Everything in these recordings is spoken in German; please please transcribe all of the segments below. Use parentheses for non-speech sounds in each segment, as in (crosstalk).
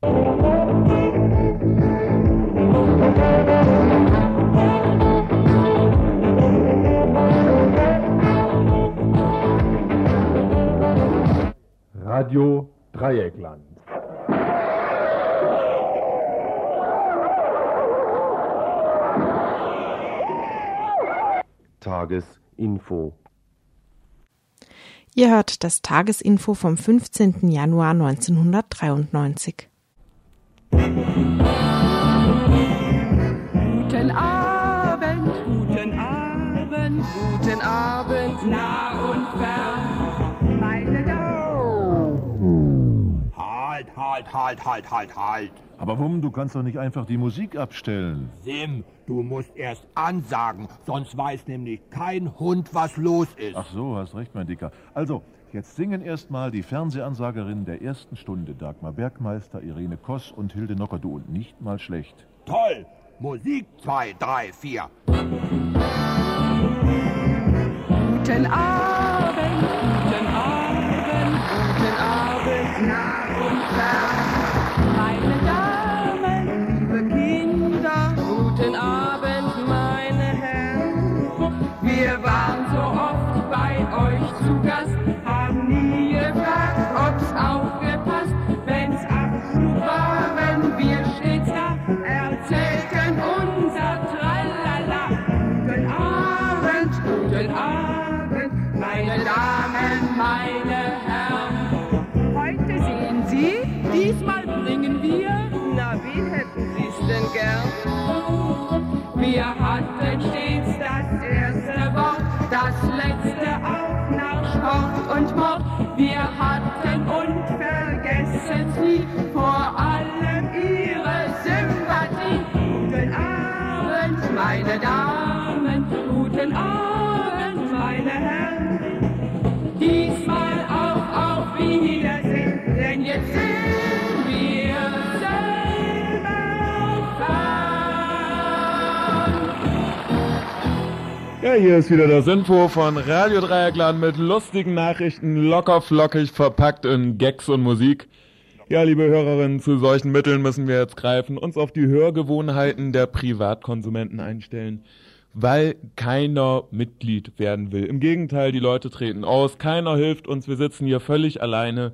Radio Dreieckland. Tagesinfo. Ihr hört das Tagesinfo vom 15. Januar 1993. Guten Abend, guten Abend, guten Abend, nah und fern. Meine Damen. Halt, halt, halt, halt, halt, halt. Aber Wum, du kannst doch nicht einfach die Musik abstellen. Sim, du musst erst ansagen, sonst weiß nämlich kein Hund, was los ist. Ach so, hast recht, mein Dicker. Also, jetzt singen erstmal die Fernsehansagerinnen der ersten Stunde, Dagmar Bergmeister, Irene Koss und Hilde Nockerdou und nicht mal schlecht. Toll! Musik 2, 3, 4. Guten Abend, guten Abend, guten Abend, nah Wir hatten stets das erste Wort, das letzte auch nach Sport und Mord. Wir hatten Ja, hier ist wieder das Info von Radio Dreieckland mit lustigen Nachrichten, locker flockig verpackt in Gags und Musik. Ja, liebe Hörerinnen, zu solchen Mitteln müssen wir jetzt greifen, uns auf die Hörgewohnheiten der Privatkonsumenten einstellen, weil keiner Mitglied werden will. Im Gegenteil, die Leute treten aus, keiner hilft uns, wir sitzen hier völlig alleine.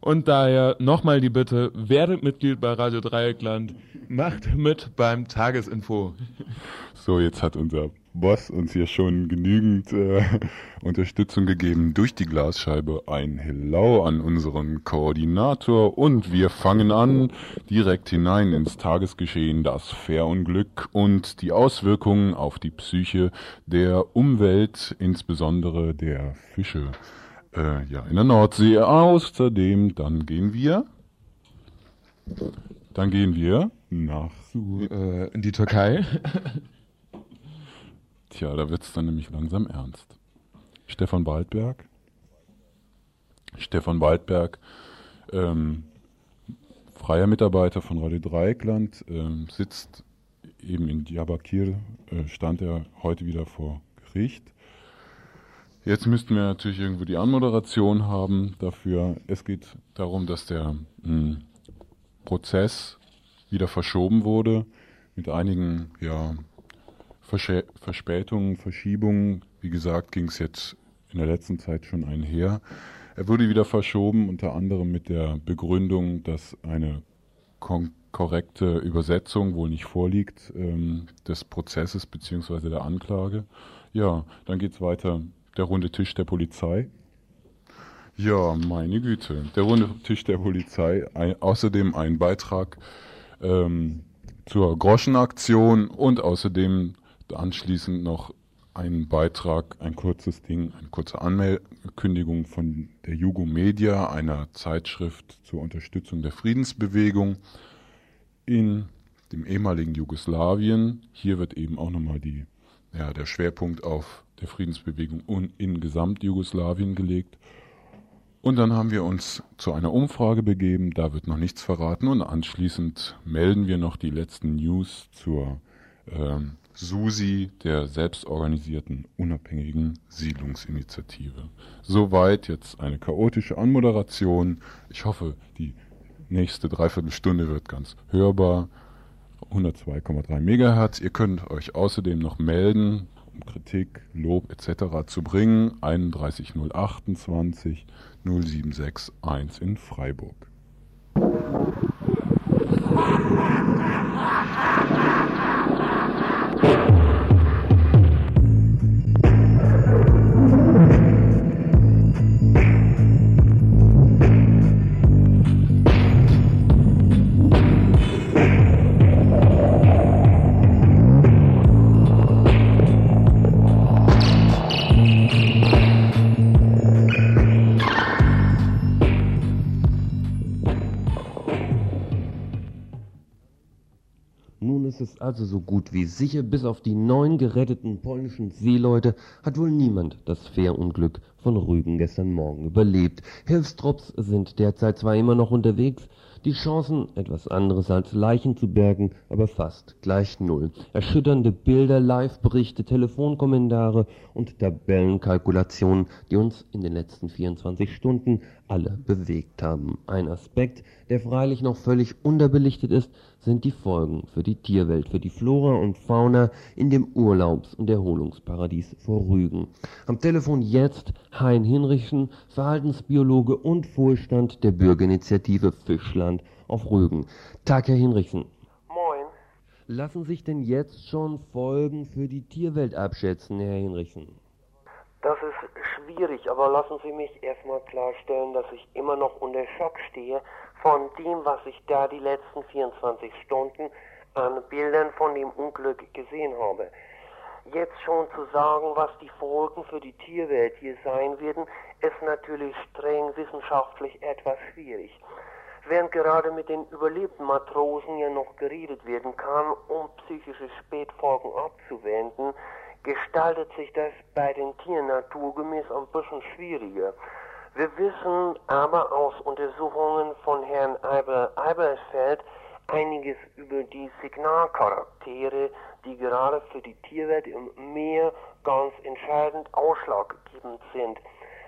Und daher nochmal die Bitte, werdet Mitglied bei Radio Dreieckland, macht mit beim Tagesinfo. So, jetzt hat unser Boss uns hier schon genügend äh, Unterstützung gegeben durch die Glasscheibe. Ein Hello an unseren Koordinator und wir fangen an direkt hinein ins Tagesgeschehen, das Fährunglück und die Auswirkungen auf die Psyche der Umwelt, insbesondere der Fische. Äh, ja, in der Nordsee. Außerdem, dann gehen wir. Dann gehen wir nach äh, in die Türkei. (laughs) Tja, da wird's dann nämlich langsam ernst. Stefan Waldberg. Stefan Waldberg, ähm, freier Mitarbeiter von Radio Dreieckland, ähm, sitzt eben in Diyarbakir, äh, stand er heute wieder vor Gericht. Jetzt müssten wir natürlich irgendwo die Anmoderation haben dafür. Es geht darum, dass der mh, Prozess wieder verschoben wurde mit einigen ja, Verschä Verspätungen, Verschiebungen. Wie gesagt, ging es jetzt in der letzten Zeit schon einher. Er wurde wieder verschoben, unter anderem mit der Begründung, dass eine korrekte Übersetzung wohl nicht vorliegt ähm, des Prozesses bzw. der Anklage. Ja, dann geht es weiter. Der runde Tisch der Polizei. Ja, meine Güte. Der runde Tisch der Polizei. Ein, außerdem ein Beitrag ähm, zur Groschenaktion und außerdem anschließend noch ein Beitrag, ein kurzes Ding, eine kurze Ankündigung von der Jugo Media, einer Zeitschrift zur Unterstützung der Friedensbewegung in dem ehemaligen Jugoslawien. Hier wird eben auch nochmal die, ja, der Schwerpunkt auf der Friedensbewegung in Gesamtjugoslawien gelegt. Und dann haben wir uns zu einer Umfrage begeben, da wird noch nichts verraten und anschließend melden wir noch die letzten News zur ähm, SUSI, der selbstorganisierten unabhängigen Siedlungsinitiative. Soweit jetzt eine chaotische Anmoderation. Ich hoffe, die nächste Dreiviertelstunde wird ganz hörbar. 102,3 Megahertz. Ihr könnt euch außerdem noch melden, um Kritik, Lob etc. zu bringen. 31028 0761 in Freiburg. Ist es also so gut wie sicher, bis auf die neun geretteten polnischen Seeleute hat wohl niemand das Fährunglück von Rügen gestern Morgen überlebt. Hilfstrupps sind derzeit zwar immer noch unterwegs, die Chancen, etwas anderes als Leichen zu bergen, aber fast gleich null. Erschütternde Bilder, Live-Berichte, Telefonkommentare und Tabellenkalkulationen, die uns in den letzten 24 Stunden alle bewegt haben. Ein Aspekt, der freilich noch völlig unterbelichtet ist, sind die Folgen für die Tierwelt, für die Flora und Fauna in dem Urlaubs- und Erholungsparadies vor Rügen. Am Telefon jetzt Hein Hinrichsen, Verhaltensbiologe und Vorstand der Bürgerinitiative Fischland auf Rügen. Tag, Herr Hinrichsen. Moin. Lassen sich denn jetzt schon Folgen für die Tierwelt abschätzen, Herr Hinrichsen? Das ist schwierig, aber lassen Sie mich erstmal klarstellen, dass ich immer noch unter Schock stehe von dem, was ich da die letzten 24 Stunden an Bildern von dem Unglück gesehen habe. Jetzt schon zu sagen, was die Folgen für die Tierwelt hier sein werden, ist natürlich streng wissenschaftlich etwas schwierig. Während gerade mit den überlebten Matrosen ja noch geredet werden kann, um psychische Spätfolgen abzuwenden, gestaltet sich das bei den Tieren naturgemäß ein bisschen schwieriger. Wir wissen aber aus Untersuchungen von Herrn Eiber-Eibersfeld einiges über die Signalcharaktere, die gerade für die Tierwelt im Meer ganz entscheidend ausschlaggebend sind.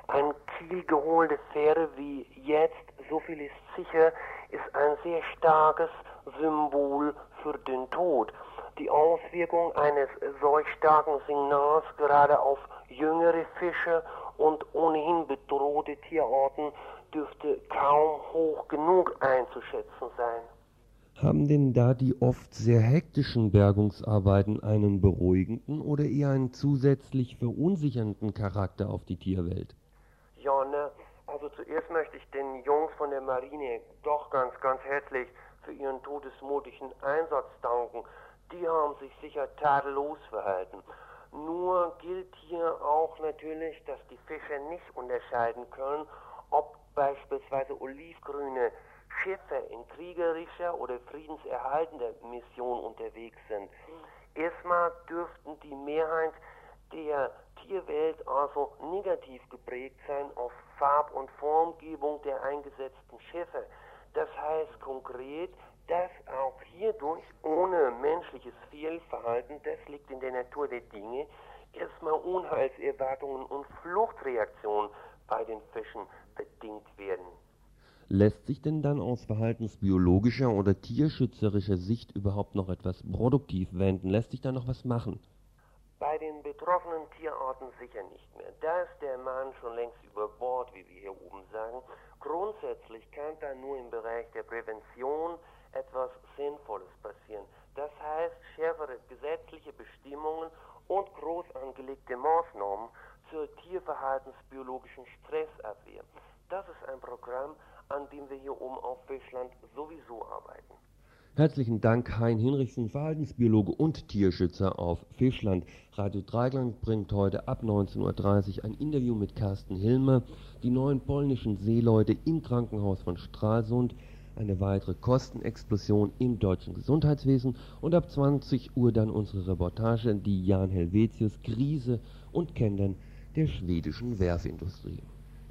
Ein kielgeholte Fähre wie jetzt, so viel ist sicher, ist ein sehr starkes Symbol für den Tod. Die Auswirkung eines solch starken Signals gerade auf jüngere Fische und ohnehin bedrohte Tierarten dürfte kaum hoch genug einzuschätzen sein. Haben denn da die oft sehr hektischen Bergungsarbeiten einen beruhigenden oder eher einen zusätzlich verunsichernden Charakter auf die Tierwelt? Ja, ne, also zuerst möchte ich den Jungs von der Marine doch ganz, ganz herzlich für ihren todesmutigen Einsatz danken. Die haben sich sicher tadellos verhalten. Nur gilt hier auch natürlich, dass die Fischer nicht unterscheiden können, ob beispielsweise olivgrüne Schiffe in kriegerischer oder friedenserhaltender Mission unterwegs sind. Erstmal dürften die Mehrheit der Tierwelt also negativ geprägt sein auf Farb- und Formgebung der eingesetzten Schiffe. Das heißt konkret, dass auch hierdurch ohne menschliches Fehlverhalten, das liegt in der Natur der Dinge, erstmal Unheilserwartungen und Fluchtreaktionen bei den Fischen bedingt werden. Lässt sich denn dann aus verhaltensbiologischer oder tierschützerischer Sicht überhaupt noch etwas produktiv wenden? Lässt sich da noch was machen? Bei den betroffenen Tierarten sicher nicht mehr. Da ist der Mann schon längst über Bord, wie wir hier oben sagen. Grundsätzlich kann da nur im Bereich der Prävention etwas Sinnvolles passieren. Das heißt, schärfere gesetzliche Bestimmungen und groß angelegte Maßnahmen zur tierverhaltensbiologischen Stressabwehr. Das ist ein Programm, an dem wir hier oben auf Fischland sowieso arbeiten. Herzlichen Dank, Hein Hinrichsen, Verhaltensbiologe und Tierschützer auf Fischland. Radio Dreigland bringt heute ab 19.30 Uhr ein Interview mit Carsten Hilmer, die neuen polnischen Seeleute im Krankenhaus von Stralsund, eine weitere Kostenexplosion im deutschen Gesundheitswesen und ab 20 Uhr dann unsere Reportage, die Jan Helvetius Krise und Kennern der schwedischen Werfindustrie.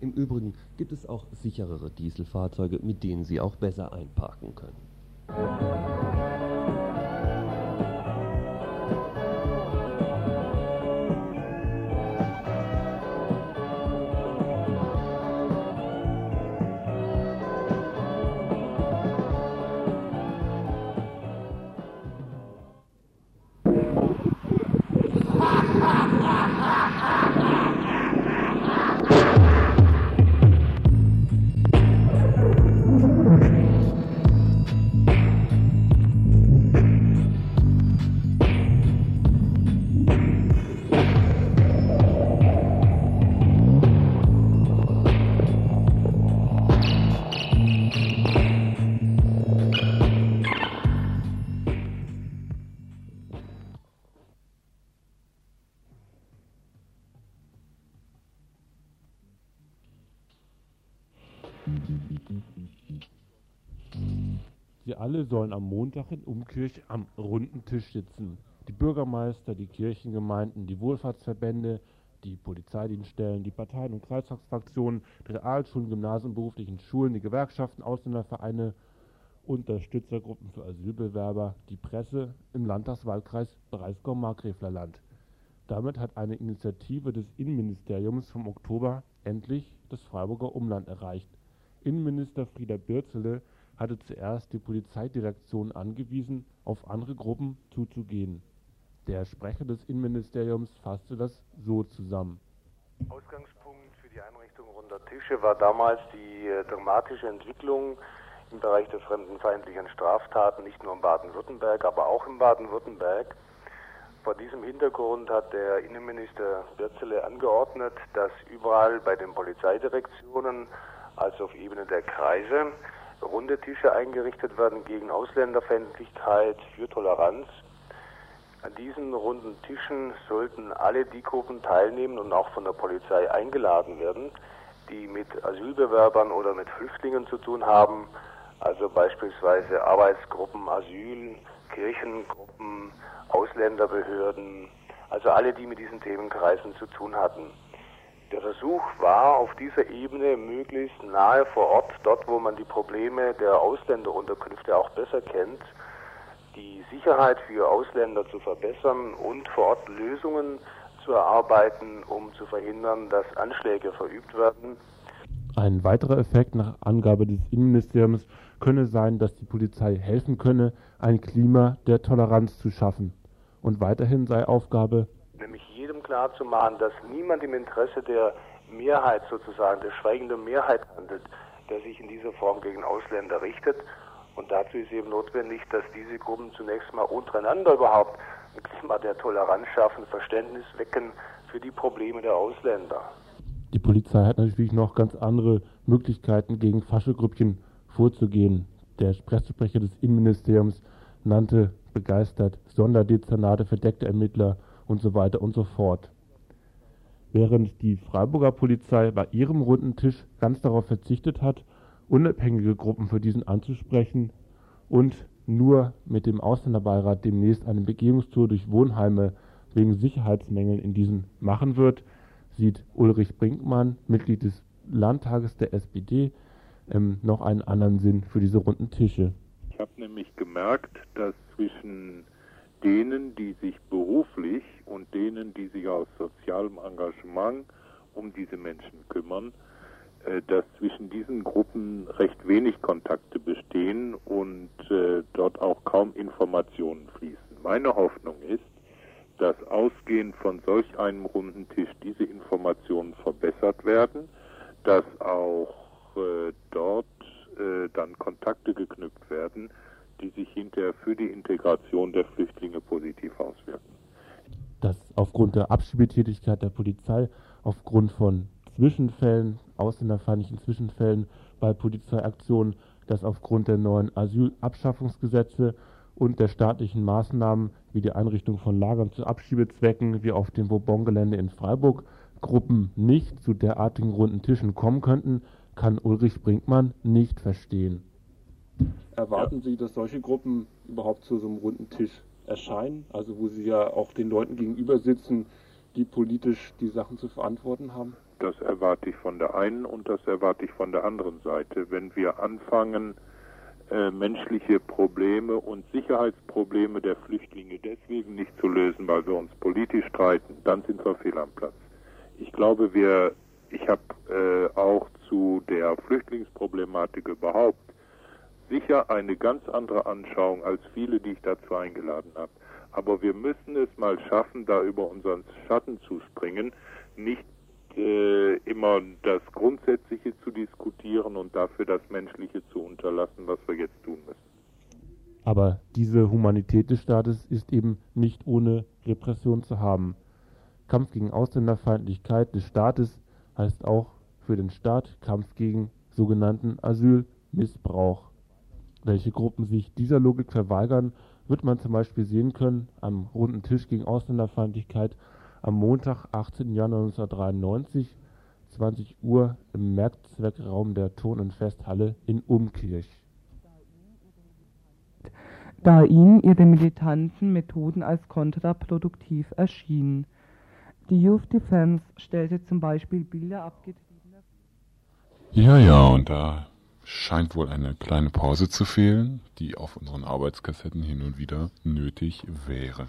Im Übrigen gibt es auch sicherere Dieselfahrzeuge, mit denen Sie auch besser einparken können. Sollen am Montag in Umkirch am runden Tisch sitzen. Die Bürgermeister, die Kirchengemeinden, die Wohlfahrtsverbände, die Polizeidienststellen, die Parteien und Kreistagsfraktionen, Realschulen, Gymnasien, beruflichen Schulen, die Gewerkschaften, Ausländervereine, Unterstützergruppen für Asylbewerber, die Presse im Landtagswahlkreis Breisgau-Markgräflerland. Damit hat eine Initiative des Innenministeriums vom Oktober endlich das Freiburger Umland erreicht. Innenminister Frieder Birzele hatte zuerst die Polizeidirektion angewiesen, auf andere Gruppen zuzugehen. Der Sprecher des Innenministeriums fasste das so zusammen. Ausgangspunkt für die Einrichtung runder Tische war damals die äh, dramatische Entwicklung im Bereich der fremdenfeindlichen Straftaten, nicht nur in Baden-Württemberg, aber auch in Baden-Württemberg. Vor diesem Hintergrund hat der Innenminister Birzele angeordnet, dass überall bei den Polizeidirektionen, also auf Ebene der Kreise, runde Tische eingerichtet werden gegen Ausländerfeindlichkeit, für Toleranz. An diesen runden Tischen sollten alle die Gruppen teilnehmen und auch von der Polizei eingeladen werden, die mit Asylbewerbern oder mit Flüchtlingen zu tun haben, also beispielsweise Arbeitsgruppen, Asyl, Kirchengruppen, Ausländerbehörden, also alle, die mit diesen Themenkreisen zu tun hatten. Der Versuch war auf dieser Ebene möglichst nahe vor Ort, dort wo man die Probleme der Ausländerunterkünfte auch besser kennt, die Sicherheit für Ausländer zu verbessern und vor Ort Lösungen zu erarbeiten, um zu verhindern, dass Anschläge verübt werden. Ein weiterer Effekt nach Angabe des Innenministeriums könne sein, dass die Polizei helfen könne, ein Klima der Toleranz zu schaffen. Und weiterhin sei Aufgabe klar zu machen, dass niemand im Interesse der Mehrheit sozusagen, der schweigenden Mehrheit handelt, der sich in dieser Form gegen Ausländer richtet. Und dazu ist eben notwendig, dass diese Gruppen zunächst mal untereinander überhaupt ein Klima der Toleranz schaffen, Verständnis wecken für die Probleme der Ausländer. Die Polizei hat natürlich noch ganz andere Möglichkeiten, gegen Faschegrüppchen vorzugehen. Der Pressesprecher des Innenministeriums nannte begeistert Sonderdezernate, verdeckte Ermittler und so weiter und so fort. Während die Freiburger Polizei bei ihrem runden Tisch ganz darauf verzichtet hat, unabhängige Gruppen für diesen anzusprechen und nur mit dem Ausländerbeirat demnächst eine Begehungstour durch Wohnheime wegen Sicherheitsmängeln in diesen machen wird, sieht Ulrich Brinkmann, Mitglied des Landtages der SPD, ähm, noch einen anderen Sinn für diese runden Tische. Ich habe nämlich gemerkt, dass zwischen denen, die sich beruflich und denen, die sich aus sozialem Engagement um diese Menschen kümmern, äh, dass zwischen diesen Gruppen recht wenig Kontakte bestehen und äh, dort auch kaum Informationen fließen. Meine Hoffnung ist, dass ausgehend von solch einem runden Tisch diese Informationen verbessert werden, dass auch äh, dort dann Kontakte geknüpft werden, die sich hinterher für die Integration der Flüchtlinge positiv auswirken. Dass aufgrund der Abschiebetätigkeit der Polizei, aufgrund von Zwischenfällen, ausländerfeindlichen Zwischenfällen bei Polizeiaktionen, dass aufgrund der neuen Asylabschaffungsgesetze und der staatlichen Maßnahmen wie die Einrichtung von Lagern zu Abschiebezwecken wie auf dem Vauban-Gelände in Freiburg Gruppen nicht zu derartigen runden Tischen kommen könnten, kann Ulrich Brinkmann nicht verstehen. Erwarten Sie, dass solche Gruppen überhaupt zu so einem runden Tisch erscheinen? Also wo sie ja auch den Leuten gegenüber sitzen, die politisch die Sachen zu verantworten haben? Das erwarte ich von der einen und das erwarte ich von der anderen Seite. Wenn wir anfangen, äh, menschliche Probleme und Sicherheitsprobleme der Flüchtlinge deswegen nicht zu lösen, weil wir uns politisch streiten, dann sind wir fehl am Platz. Ich glaube, wir, ich habe äh, auch zu der Flüchtlingsproblematik überhaupt sicher eine ganz andere Anschauung als viele, die ich dazu eingeladen habe. Aber wir müssen es mal schaffen, da über unseren Schatten zu springen, nicht äh, immer das Grundsätzliche zu diskutieren und dafür das Menschliche zu unterlassen, was wir jetzt tun müssen. Aber diese Humanität des Staates ist eben nicht ohne Repression zu haben. Kampf gegen Ausländerfeindlichkeit des Staates heißt auch für den Staat Kampf gegen sogenannten Asylmissbrauch. Welche Gruppen sich dieser Logik verweigern, wird man zum Beispiel sehen können am runden Tisch gegen Ausländerfeindlichkeit am Montag, 18. Januar 1993, 20 Uhr im Mehrzweckraum der Ton- und Festhalle in Umkirch. da ihnen ihre militanten Methoden als kontraproduktiv erschienen. Die Youth Defense stellte zum Beispiel Bilder abgetriebener. Ja, ja, und da scheint wohl eine kleine Pause zu fehlen, die auf unseren Arbeitskassetten hin und wieder nötig wäre.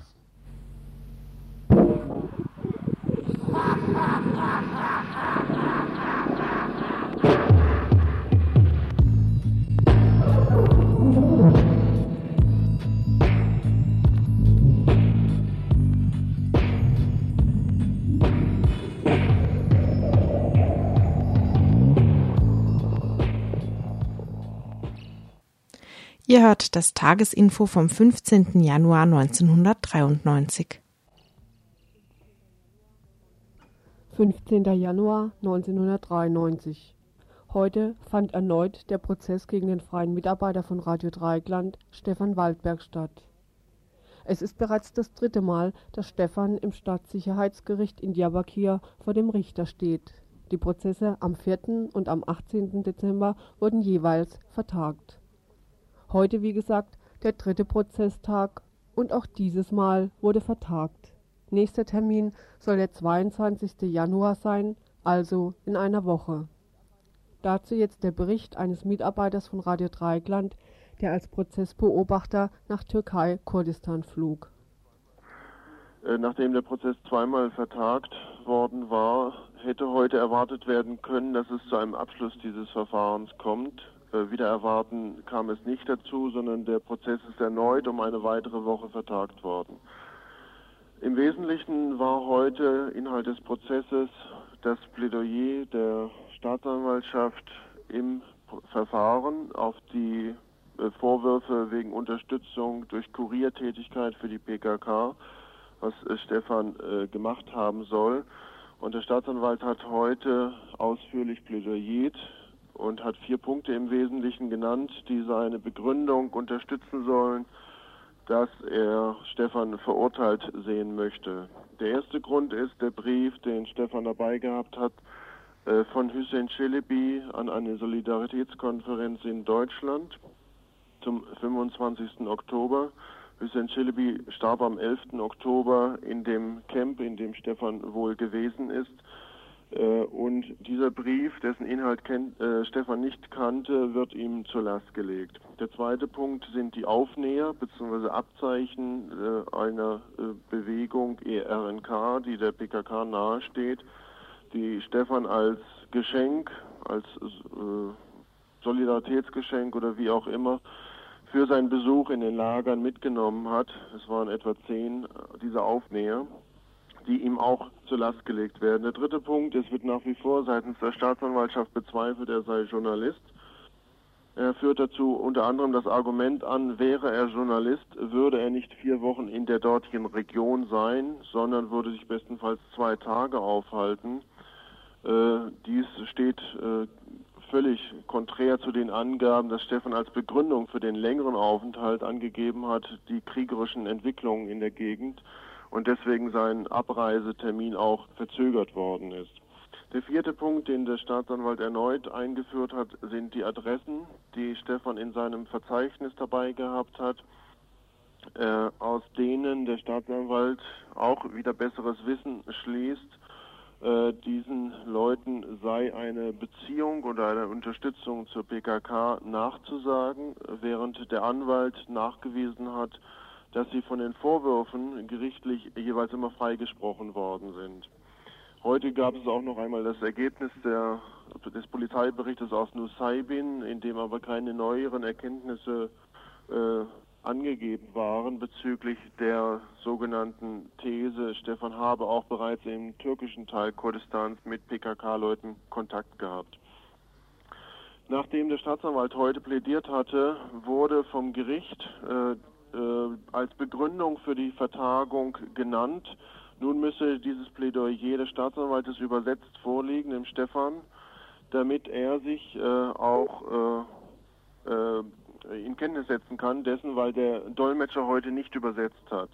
Ihr hört das Tagesinfo vom 15. Januar 1993. 15. Januar 1993. Heute fand erneut der Prozess gegen den freien Mitarbeiter von Radio Dreieckland, Stefan Waldberg, statt. Es ist bereits das dritte Mal, dass Stefan im Staatssicherheitsgericht in Diyarbakir vor dem Richter steht. Die Prozesse am 4. und am 18. Dezember wurden jeweils vertagt. Heute, wie gesagt, der dritte Prozesstag und auch dieses Mal wurde vertagt. Nächster Termin soll der 22. Januar sein, also in einer Woche. Dazu jetzt der Bericht eines Mitarbeiters von Radio Dreieckland, der als Prozessbeobachter nach Türkei-Kurdistan flog. Äh, nachdem der Prozess zweimal vertagt worden war, hätte heute erwartet werden können, dass es zu einem Abschluss dieses Verfahrens kommt. Äh, wieder erwarten kam es nicht dazu, sondern der Prozess ist erneut um eine weitere Woche vertagt worden. Im Wesentlichen war heute Inhalt des Prozesses das Plädoyer der Staatsanwaltschaft im Verfahren auf die äh, Vorwürfe wegen Unterstützung durch Kuriertätigkeit für die PKK, was äh, Stefan gemacht haben soll. Und der Staatsanwalt hat heute ausführlich plädoyiert und hat vier Punkte im Wesentlichen genannt, die seine Begründung unterstützen sollen, dass er Stefan verurteilt sehen möchte. Der erste Grund ist der Brief, den Stefan dabei gehabt hat, äh, von Hussein Celebi an eine Solidaritätskonferenz in Deutschland zum 25. Oktober. Hussein Celebi starb am 11. Oktober in dem Camp, in dem Stefan wohl gewesen ist. Äh, und dieser Brief, dessen Inhalt kennt, äh, Stefan nicht kannte, wird ihm zur Last gelegt. Der zweite Punkt sind die Aufnäher bzw. Abzeichen äh, einer äh, Bewegung ERNK, die der PKK nahesteht, die Stefan als Geschenk, als äh, Solidaritätsgeschenk oder wie auch immer für seinen Besuch in den Lagern mitgenommen hat. Es waren etwa zehn dieser Aufnäher die ihm auch zur Last gelegt werden. Der dritte Punkt, es wird nach wie vor seitens der Staatsanwaltschaft bezweifelt, er sei Journalist. Er führt dazu unter anderem das Argument an, wäre er Journalist, würde er nicht vier Wochen in der dortigen Region sein, sondern würde sich bestenfalls zwei Tage aufhalten. Äh, dies steht äh, völlig konträr zu den Angaben, dass Stefan als Begründung für den längeren Aufenthalt angegeben hat, die kriegerischen Entwicklungen in der Gegend und deswegen sein Abreisetermin auch verzögert worden ist. Der vierte Punkt, den der Staatsanwalt erneut eingeführt hat, sind die Adressen, die Stefan in seinem Verzeichnis dabei gehabt hat, äh, aus denen der Staatsanwalt auch wieder besseres Wissen schließt, äh, diesen Leuten sei eine Beziehung oder eine Unterstützung zur PKK nachzusagen, während der Anwalt nachgewiesen hat, dass sie von den Vorwürfen gerichtlich jeweils immer freigesprochen worden sind. Heute gab es auch noch einmal das Ergebnis der, des Polizeiberichtes aus Nusaybin, in dem aber keine neueren Erkenntnisse äh, angegeben waren bezüglich der sogenannten These, Stefan habe auch bereits im türkischen Teil Kurdistans mit PKK-Leuten Kontakt gehabt. Nachdem der Staatsanwalt heute plädiert hatte, wurde vom Gericht äh, als Begründung für die Vertagung genannt. Nun müsse dieses Plädoyer des Staatsanwaltes übersetzt vorliegen, dem Stefan, damit er sich äh, auch äh, äh, in Kenntnis setzen kann dessen, weil der Dolmetscher heute nicht übersetzt hat.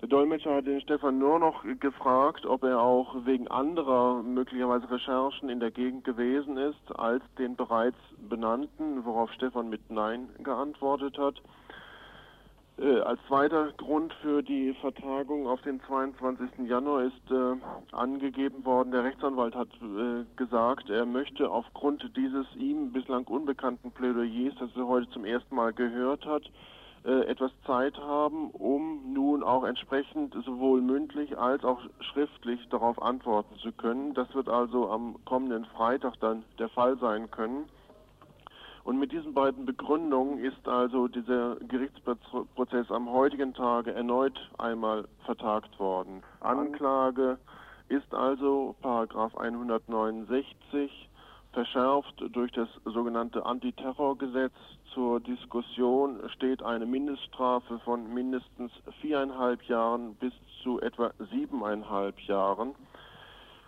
Der Dolmetscher hat den Stefan nur noch gefragt, ob er auch wegen anderer möglicherweise Recherchen in der Gegend gewesen ist, als den bereits benannten, worauf Stefan mit Nein geantwortet hat. Äh, als zweiter Grund für die Vertagung auf den 22. Januar ist äh, angegeben worden, der Rechtsanwalt hat äh, gesagt, er möchte aufgrund dieses ihm bislang unbekannten Plädoyers, das er heute zum ersten Mal gehört hat, äh, etwas Zeit haben, um nun auch entsprechend sowohl mündlich als auch schriftlich darauf antworten zu können. Das wird also am kommenden Freitag dann der Fall sein können. Und mit diesen beiden Begründungen ist also dieser Gerichtsprozess am heutigen Tage erneut einmal vertagt worden. Anklage ist also Paragraph 169 verschärft durch das sogenannte Antiterrorgesetz. Zur Diskussion steht eine Mindeststrafe von mindestens viereinhalb Jahren bis zu etwa siebeneinhalb Jahren.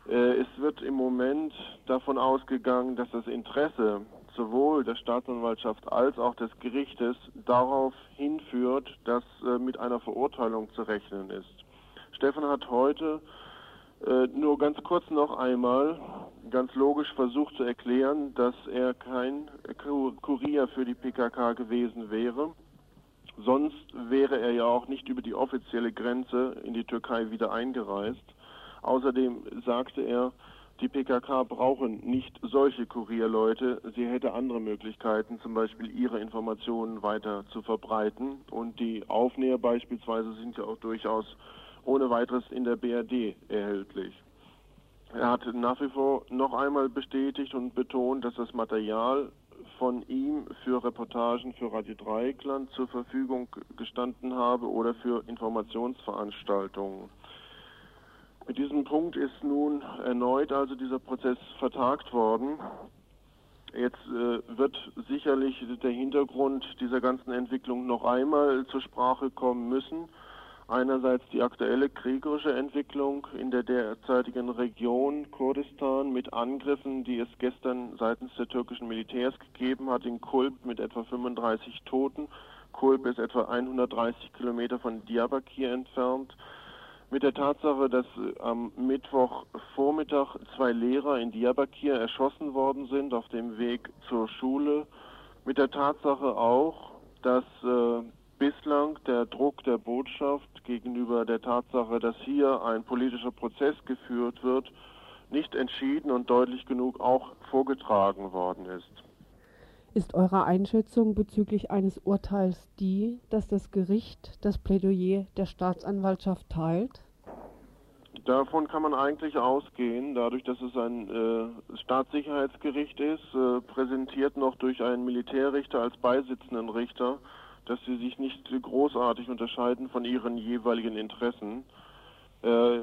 Äh, es wird im Moment davon ausgegangen, dass das Interesse sowohl der Staatsanwaltschaft als auch des Gerichtes darauf hinführt, dass äh, mit einer Verurteilung zu rechnen ist. Stefan hat heute äh, nur ganz kurz noch einmal ganz logisch versucht zu erklären, dass er kein Kurier für die PKK gewesen wäre. Sonst wäre er ja auch nicht über die offizielle Grenze in die Türkei wieder eingereist. Außerdem sagte er, die PKK brauchen nicht solche Kurierleute. Sie hätte andere Möglichkeiten, zum Beispiel ihre Informationen weiter zu verbreiten. Und die Aufnäher beispielsweise sind ja auch durchaus ohne weiteres in der BRD erhältlich. Er hat nach wie vor noch einmal bestätigt und betont, dass das Material von ihm für Reportagen für Radio Dreieckland zur Verfügung gestanden habe oder für Informationsveranstaltungen. Mit diesem Punkt ist nun erneut also dieser Prozess vertagt worden. Jetzt äh, wird sicherlich der Hintergrund dieser ganzen Entwicklung noch einmal zur Sprache kommen müssen. Einerseits die aktuelle kriegerische Entwicklung in der derzeitigen Region Kurdistan mit Angriffen, die es gestern seitens der türkischen Militärs gegeben hat, in Kulp mit etwa 35 Toten. Kulp ist etwa 130 Kilometer von Diyarbakir entfernt mit der Tatsache, dass äh, am Mittwochvormittag zwei Lehrer in Diyarbakir erschossen worden sind auf dem Weg zur Schule, mit der Tatsache auch, dass äh, bislang der Druck der Botschaft gegenüber der Tatsache, dass hier ein politischer Prozess geführt wird, nicht entschieden und deutlich genug auch vorgetragen worden ist. Ist eure Einschätzung bezüglich eines Urteils die, dass das Gericht das Plädoyer der Staatsanwaltschaft teilt? Davon kann man eigentlich ausgehen, dadurch, dass es ein äh, Staatssicherheitsgericht ist, äh, präsentiert noch durch einen Militärrichter als beisitzenden Richter, dass sie sich nicht großartig unterscheiden von ihren jeweiligen Interessen. Äh,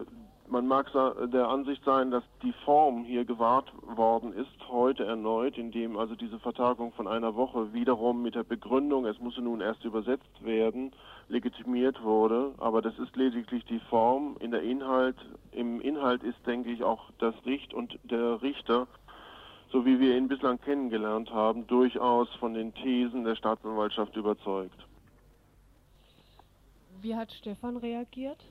man mag der Ansicht sein, dass die Form hier gewahrt worden ist, heute erneut, indem also diese Vertagung von einer Woche wiederum mit der Begründung, es müsse nun erst übersetzt werden, legitimiert wurde. Aber das ist lediglich die Form. In der Inhalt, im Inhalt ist, denke ich, auch das Richt und der Richter, so wie wir ihn bislang kennengelernt haben, durchaus von den Thesen der Staatsanwaltschaft überzeugt. Wie hat Stefan reagiert?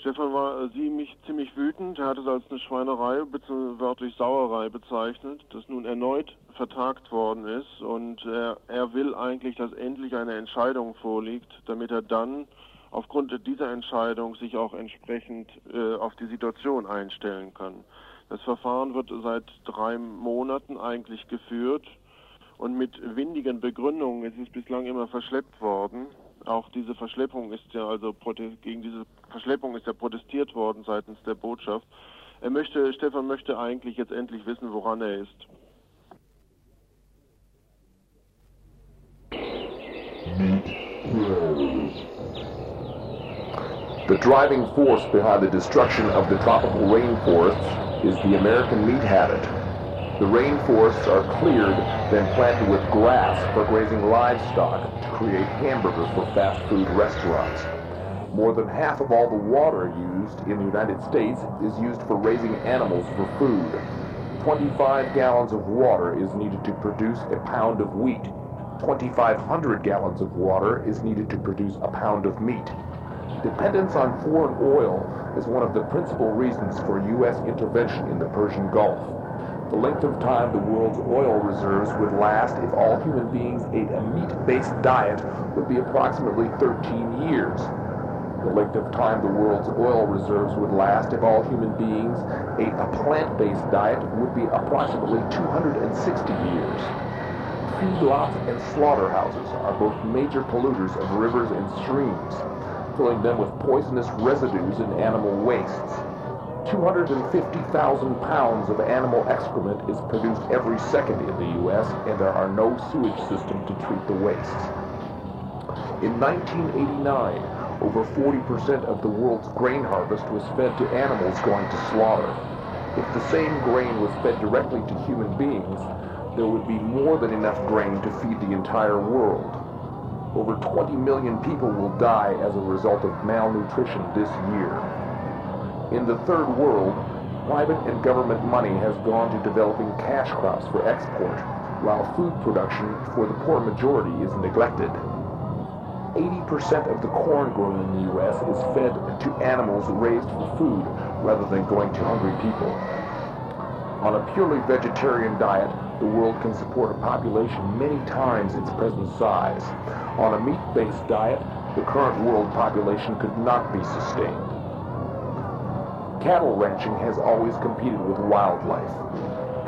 Stefan war ziemlich, ziemlich wütend. Er hat es als eine Schweinerei bzw. wörtlich Sauerei bezeichnet, das nun erneut vertagt worden ist. Und er, er will eigentlich, dass endlich eine Entscheidung vorliegt, damit er dann aufgrund dieser Entscheidung sich auch entsprechend äh, auf die Situation einstellen kann. Das Verfahren wird seit drei Monaten eigentlich geführt und mit windigen Begründungen ist es bislang immer verschleppt worden. Auch diese Verschleppung ist ja also gegen diese Verschleppung ist ja protestiert worden seitens der Botschaft. Er möchte, Stefan möchte eigentlich jetzt endlich wissen, woran er ist. The driving force behind the destruction of the tropical rainforests is the American meat habit. The rainforests are cleared, then planted with grass for grazing livestock to create hamburgers for fast food restaurants. More than half of all the water used in the United States is used for raising animals for food. 25 gallons of water is needed to produce a pound of wheat. 2,500 gallons of water is needed to produce a pound of meat. Dependence on foreign oil is one of the principal reasons for U.S. intervention in the Persian Gulf. The length of time the world's oil reserves would last if all human beings ate a meat-based diet would be approximately 13 years. The length of time the world's oil reserves would last if all human beings ate a plant-based diet would be approximately 260 years. Feedlots and slaughterhouses are both major polluters of rivers and streams, filling them with poisonous residues and animal wastes. 250,000 pounds of animal excrement is produced every second in the U.S., and there are no sewage systems to treat the waste. In 1989, over 40% of the world's grain harvest was fed to animals going to slaughter. If the same grain was fed directly to human beings, there would be more than enough grain to feed the entire world. Over 20 million people will die as a result of malnutrition this year. In the third world, private and government money has gone to developing cash crops for export, while food production for the poor majority is neglected. 80% of the corn grown in the U.S. is fed to animals raised for food rather than going to hungry people. On a purely vegetarian diet, the world can support a population many times its present size. On a meat-based diet, the current world population could not be sustained. Cattle ranching has always competed with wildlife.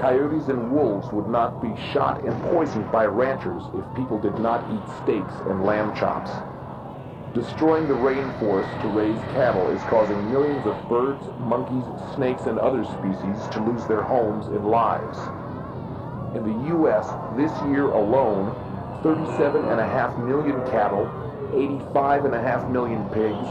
Coyotes and wolves would not be shot and poisoned by ranchers if people did not eat steaks and lamb chops. Destroying the rainforest to raise cattle is causing millions of birds, monkeys, snakes, and other species to lose their homes and lives. In the U.S. this year alone, 37.5 million cattle, 85.5 million pigs,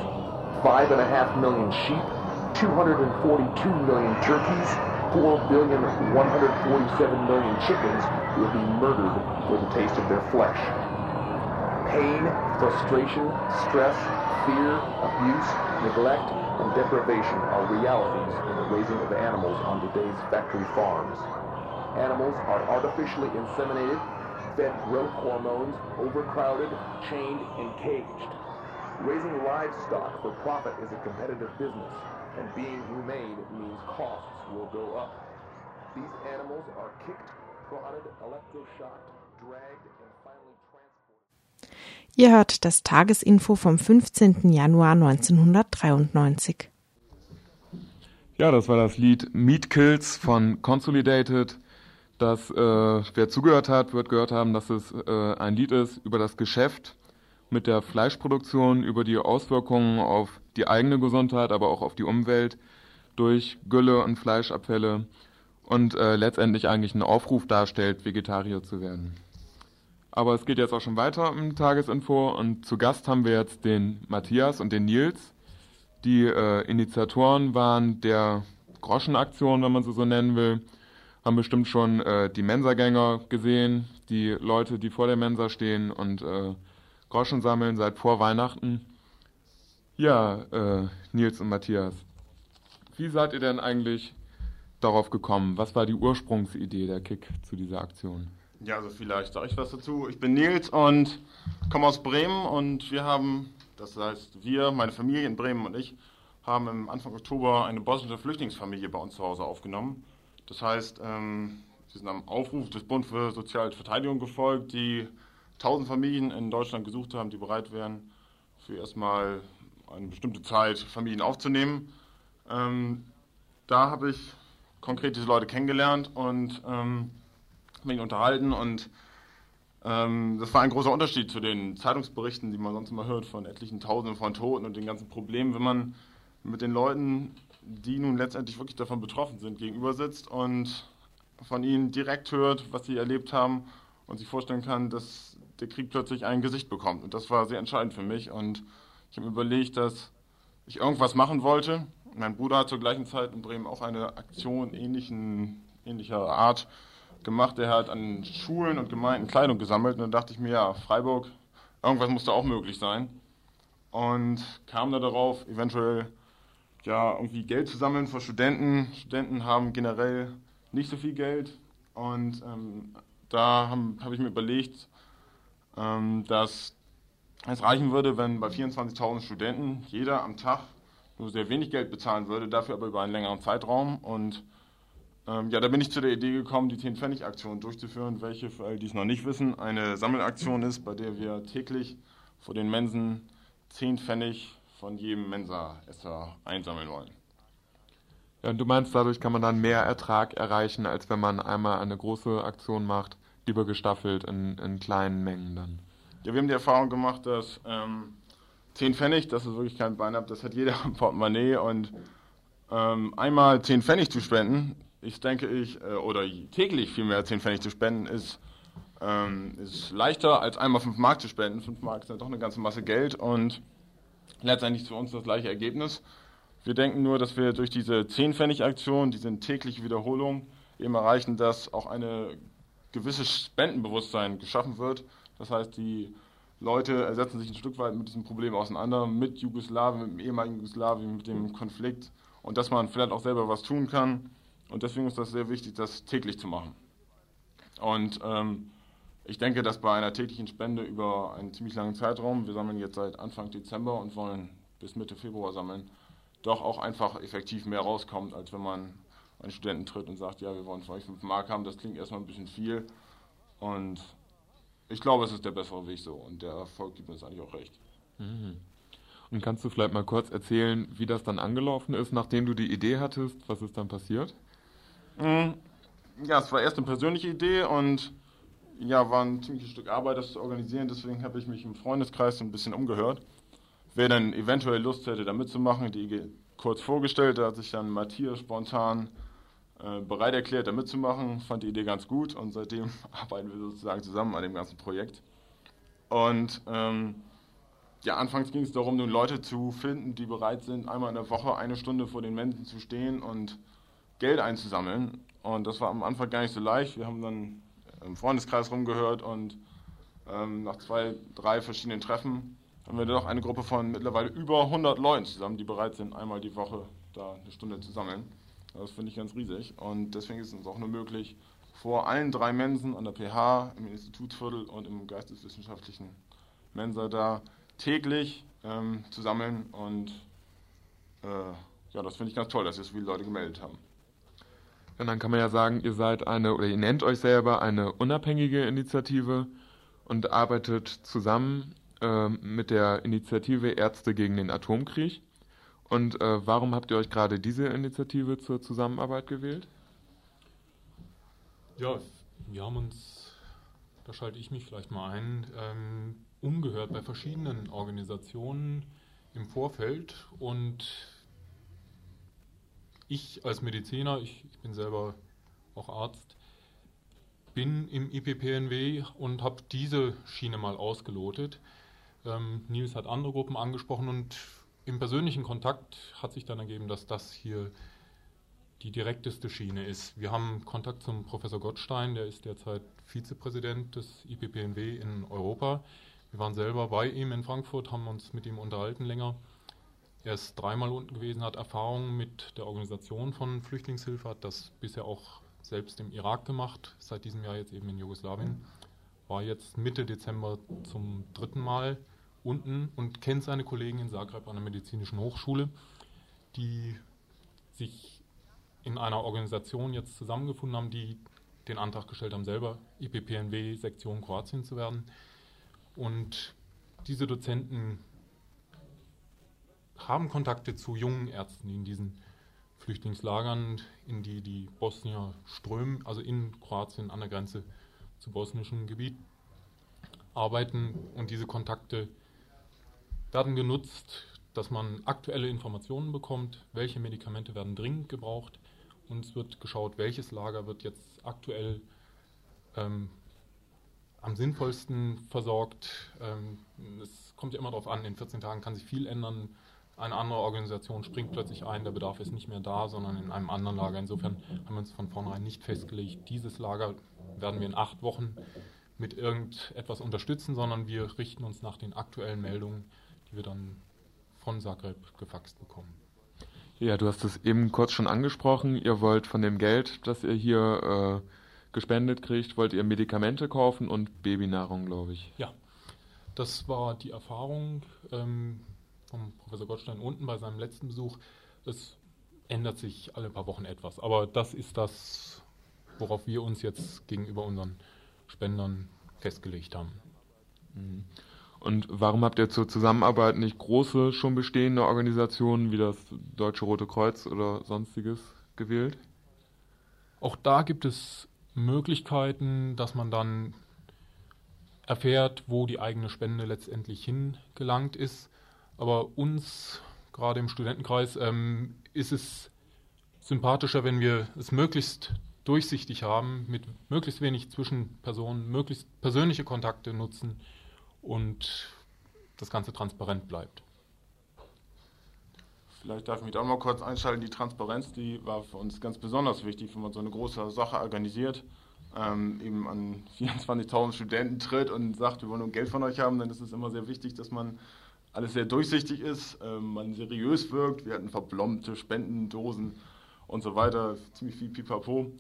5.5 million sheep, 242 million turkeys, 4 billion 147 million chickens will be murdered for the taste of their flesh. Pain, frustration, stress, fear, abuse, neglect, and deprivation are realities in the raising of animals on today's factory farms. Animals are artificially inseminated, fed growth hormones, overcrowded, chained, and caged. Raising livestock for profit is a competitive business, and being humane means costs will go up. These animals are kicked, prodded, electroshocked, dragged, and finally transported. Ihr hört das Tagesinfo vom 15. Januar 1993. Ja, das war das Lied Meat Kills von Consolidated. Das, äh, wer zugehört hat, wird gehört haben, dass es äh, ein Lied ist über das Geschäft mit der Fleischproduktion, über die Auswirkungen auf die eigene Gesundheit, aber auch auf die Umwelt durch Gülle und Fleischabfälle und äh, letztendlich eigentlich einen Aufruf darstellt, Vegetarier zu werden. Aber es geht jetzt auch schon weiter im Tagesinfo und zu Gast haben wir jetzt den Matthias und den Nils. Die äh, Initiatoren waren der Groschenaktion, wenn man sie so nennen will. Haben bestimmt schon äh, die Mensagänger gesehen, die Leute, die vor der Mensa stehen und äh, Groschen sammeln seit vor Weihnachten. Ja, äh, Nils und Matthias, wie seid ihr denn eigentlich darauf gekommen? Was war die Ursprungsidee, der Kick zu dieser Aktion? Ja, also vielleicht sage ich was dazu. Ich bin Nils und komme aus Bremen und wir haben, das heißt wir, meine Familie in Bremen und ich, haben im Anfang Oktober eine bosnische Flüchtlingsfamilie bei uns zu Hause aufgenommen. Das heißt, ähm, wir sind am Aufruf des Bund für Soziale Verteidigung gefolgt, die tausend Familien in Deutschland gesucht haben, die bereit wären, für erstmal eine bestimmte Zeit Familien aufzunehmen. Ähm, da habe ich konkret diese Leute kennengelernt und ähm, mich unterhalten und ähm, das war ein großer Unterschied zu den Zeitungsberichten, die man sonst immer hört von etlichen Tausenden von Toten und den ganzen Problemen, wenn man mit den Leuten, die nun letztendlich wirklich davon betroffen sind, gegenüber sitzt und von ihnen direkt hört, was sie erlebt haben und sich vorstellen kann, dass der Krieg plötzlich ein Gesicht bekommt. Und das war sehr entscheidend für mich. Und ich habe mir überlegt, dass ich irgendwas machen wollte. Mein Bruder hat zur gleichen Zeit in Bremen auch eine Aktion ähnlichen, ähnlicher Art gemacht. Er hat an Schulen und Gemeinden Kleidung gesammelt. Und dann dachte ich mir, ja, Freiburg, irgendwas muss da auch möglich sein. Und kam da darauf, eventuell ja, irgendwie Geld zu sammeln für Studenten. Studenten haben generell nicht so viel Geld. Und ähm, da habe hab ich mir überlegt, dass es reichen würde, wenn bei 24.000 Studenten jeder am Tag nur sehr wenig Geld bezahlen würde, dafür aber über einen längeren Zeitraum. Und Ähm, ja, da bin ich zu der Idee gekommen, die 10-Pfennig-Aktion durchzuführen, welche, für alle, die es noch nicht wissen, eine Sammelaktion ist, bei der wir täglich vor den Mensen 10 Pfennig von jedem Mensa-Esser einsammeln wollen. Ja, und du meinst, dadurch kann man dann mehr Ertrag erreichen, als wenn man einmal eine große Aktion macht, lieber gestaffelt in, in kleinen Mengen dann. Ja, wir haben die Erfahrung gemacht, dass ähm, 10 Pfennig, das ist wirklich kein Bein das hat jeder im Portemonnaie und ähm, einmal 10 Pfennig zu spenden, ich denke ich, äh, oder täglich vielmehr 10 Pfennig zu spenden, ist, ähm, ist leichter als einmal 5 Mark zu spenden. 5 Mark ist ja doch eine ganze Masse Geld und letztendlich für uns das gleiche Ergebnis. Wir denken nur, dass wir durch diese 10 Pfennig Aktion, diese tägliche Wiederholung eben erreichen, dass auch eine gewisse Spendenbewusstsein geschaffen wird. Das heißt, die Leute setzen sich ein Stück weit mit diesem Problem auseinander, mit Jugoslawien, mit dem ehemaligen Jugoslawien, mit dem Konflikt und dass man vielleicht auch selber was tun kann. Und deswegen ist das sehr wichtig, das täglich zu machen. Und ähm, ich denke, dass bei einer täglichen Spende über einen ziemlich langen Zeitraum, wir sammeln jetzt seit Anfang Dezember und wollen bis Mitte Februar sammeln, doch auch einfach effektiv mehr rauskommt, als wenn man einen Studenten tritt und sagt, ja, wir wollen von euch 5 Mark haben. Das klingt erstmal ein bisschen viel. Und ich glaube, es ist der bessere Weg so. Und der Erfolg gibt uns eigentlich auch recht. Mhm. Und kannst du vielleicht mal kurz erzählen, wie das dann angelaufen ist, nachdem du die Idee hattest? Was ist dann passiert? Mhm. Ja, es war erst eine persönliche Idee und ja, war ein ziemliches Stück Arbeit, das zu organisieren. Deswegen habe ich mich im Freundeskreis so ein bisschen umgehört. Wer dann eventuell Lust hätte, da mitzumachen, die kurz vorgestellt, da hat sich dann Matthias spontan bereit erklärt, da mitzumachen, fand die Idee ganz gut und seitdem (laughs) arbeiten wir sozusagen zusammen an dem ganzen Projekt. Und ähm, ja, anfangs ging es darum, nun Leute zu finden, die bereit sind, einmal in der Woche eine Stunde vor den Menschen zu stehen und Geld einzusammeln. Und das war am Anfang gar nicht so leicht. Wir haben dann im Freundeskreis rumgehört und ähm, nach zwei, drei verschiedenen Treffen haben wir dann noch eine Gruppe von mittlerweile über 100 Leuten zusammen, die bereit sind, einmal die Woche da eine Stunde zu sammeln. Das finde ich ganz riesig. Und deswegen ist es uns auch nur möglich, vor allen drei Mensen an der PH, im Institutsviertel und im geisteswissenschaftlichen Mensa da täglich ähm, zu sammeln. Und äh, ja, das finde ich ganz toll, dass sich so viele Leute gemeldet haben. Und dann kann man ja sagen, ihr seid eine, oder ihr nennt euch selber eine unabhängige Initiative und arbeitet zusammen äh, mit der Initiative Ärzte gegen den Atomkrieg. Und äh, warum habt ihr euch gerade diese Initiative zur Zusammenarbeit gewählt? Ja, wir haben uns, da schalte ich mich vielleicht mal ein, ähm, umgehört bei verschiedenen Organisationen im Vorfeld und ich als Mediziner, ich, ich bin selber auch Arzt, bin im IPPNW und habe diese Schiene mal ausgelotet. Ähm, Nils hat andere Gruppen angesprochen und im persönlichen Kontakt hat sich dann ergeben, dass das hier die direkteste Schiene ist. Wir haben Kontakt zum Professor Gottstein, der ist derzeit Vizepräsident des IPPNW in Europa. Wir waren selber bei ihm in Frankfurt, haben uns mit ihm unterhalten länger. Er ist dreimal unten gewesen, hat Erfahrungen mit der Organisation von Flüchtlingshilfe, hat das bisher auch selbst im Irak gemacht, seit diesem Jahr jetzt eben in Jugoslawien. War jetzt Mitte Dezember zum dritten Mal unten und kennt seine Kollegen in Zagreb an der medizinischen Hochschule, die sich in einer Organisation jetzt zusammengefunden haben, die den Antrag gestellt haben, selber IPPNW-Sektion Kroatien zu werden. Und diese Dozenten haben Kontakte zu jungen Ärzten, die in diesen Flüchtlingslagern, in die die Bosnier strömen, also in Kroatien an der Grenze zu bosnischem Gebiet, arbeiten und diese Kontakte werden genutzt, dass man aktuelle Informationen bekommt, welche Medikamente werden dringend gebraucht und es wird geschaut, welches Lager wird jetzt aktuell ähm, am sinnvollsten versorgt. Ähm, es kommt ja immer darauf an, in 14 Tagen kann sich viel ändern. Eine andere Organisation springt plötzlich ein, der Bedarf ist nicht mehr da, sondern in einem anderen Lager. Insofern haben wir uns von vornherein nicht festgelegt, dieses Lager werden wir in acht Wochen mit irgendetwas unterstützen, sondern wir richten uns nach den aktuellen Meldungen die wir dann von Zagreb gefaxt bekommen. Ja, du hast es eben kurz schon angesprochen. Ihr wollt von dem Geld, das ihr hier äh, gespendet kriegt, wollt ihr Medikamente kaufen und Babynahrung, glaube ich. Ja, das war die Erfahrung ähm, vom Professor Gottstein unten bei seinem letzten Besuch. Es ändert sich alle paar Wochen etwas. Aber das ist das, worauf wir uns jetzt gegenüber unseren Spendern festgelegt haben. Mhm. Und warum habt ihr zur Zusammenarbeit nicht große, schon bestehende Organisationen wie das Deutsche Rote Kreuz oder sonstiges gewählt? Auch da gibt es Möglichkeiten, dass man dann erfährt, wo die eigene Spende letztendlich hingelangt ist. Aber uns, gerade im Studentenkreis, ähm, ist es sympathischer, wenn wir es möglichst durchsichtig haben, mit möglichst wenig Zwischenpersonen, möglichst persönliche Kontakte nutzen und das Ganze transparent bleibt. Vielleicht darf ich mich da mal kurz einschalten. Die Transparenz, die war für uns ganz besonders wichtig, wenn man so eine große Sache organisiert, ähm, eben an (laughs) 24.000 Studenten tritt und sagt, wir wollen nur Geld von euch haben, dann ist es immer sehr wichtig, dass man alles sehr durchsichtig ist, ähm, man seriös wirkt. Wir hatten verblombte Spendendosen und so weiter, ziemlich viel Pipapo.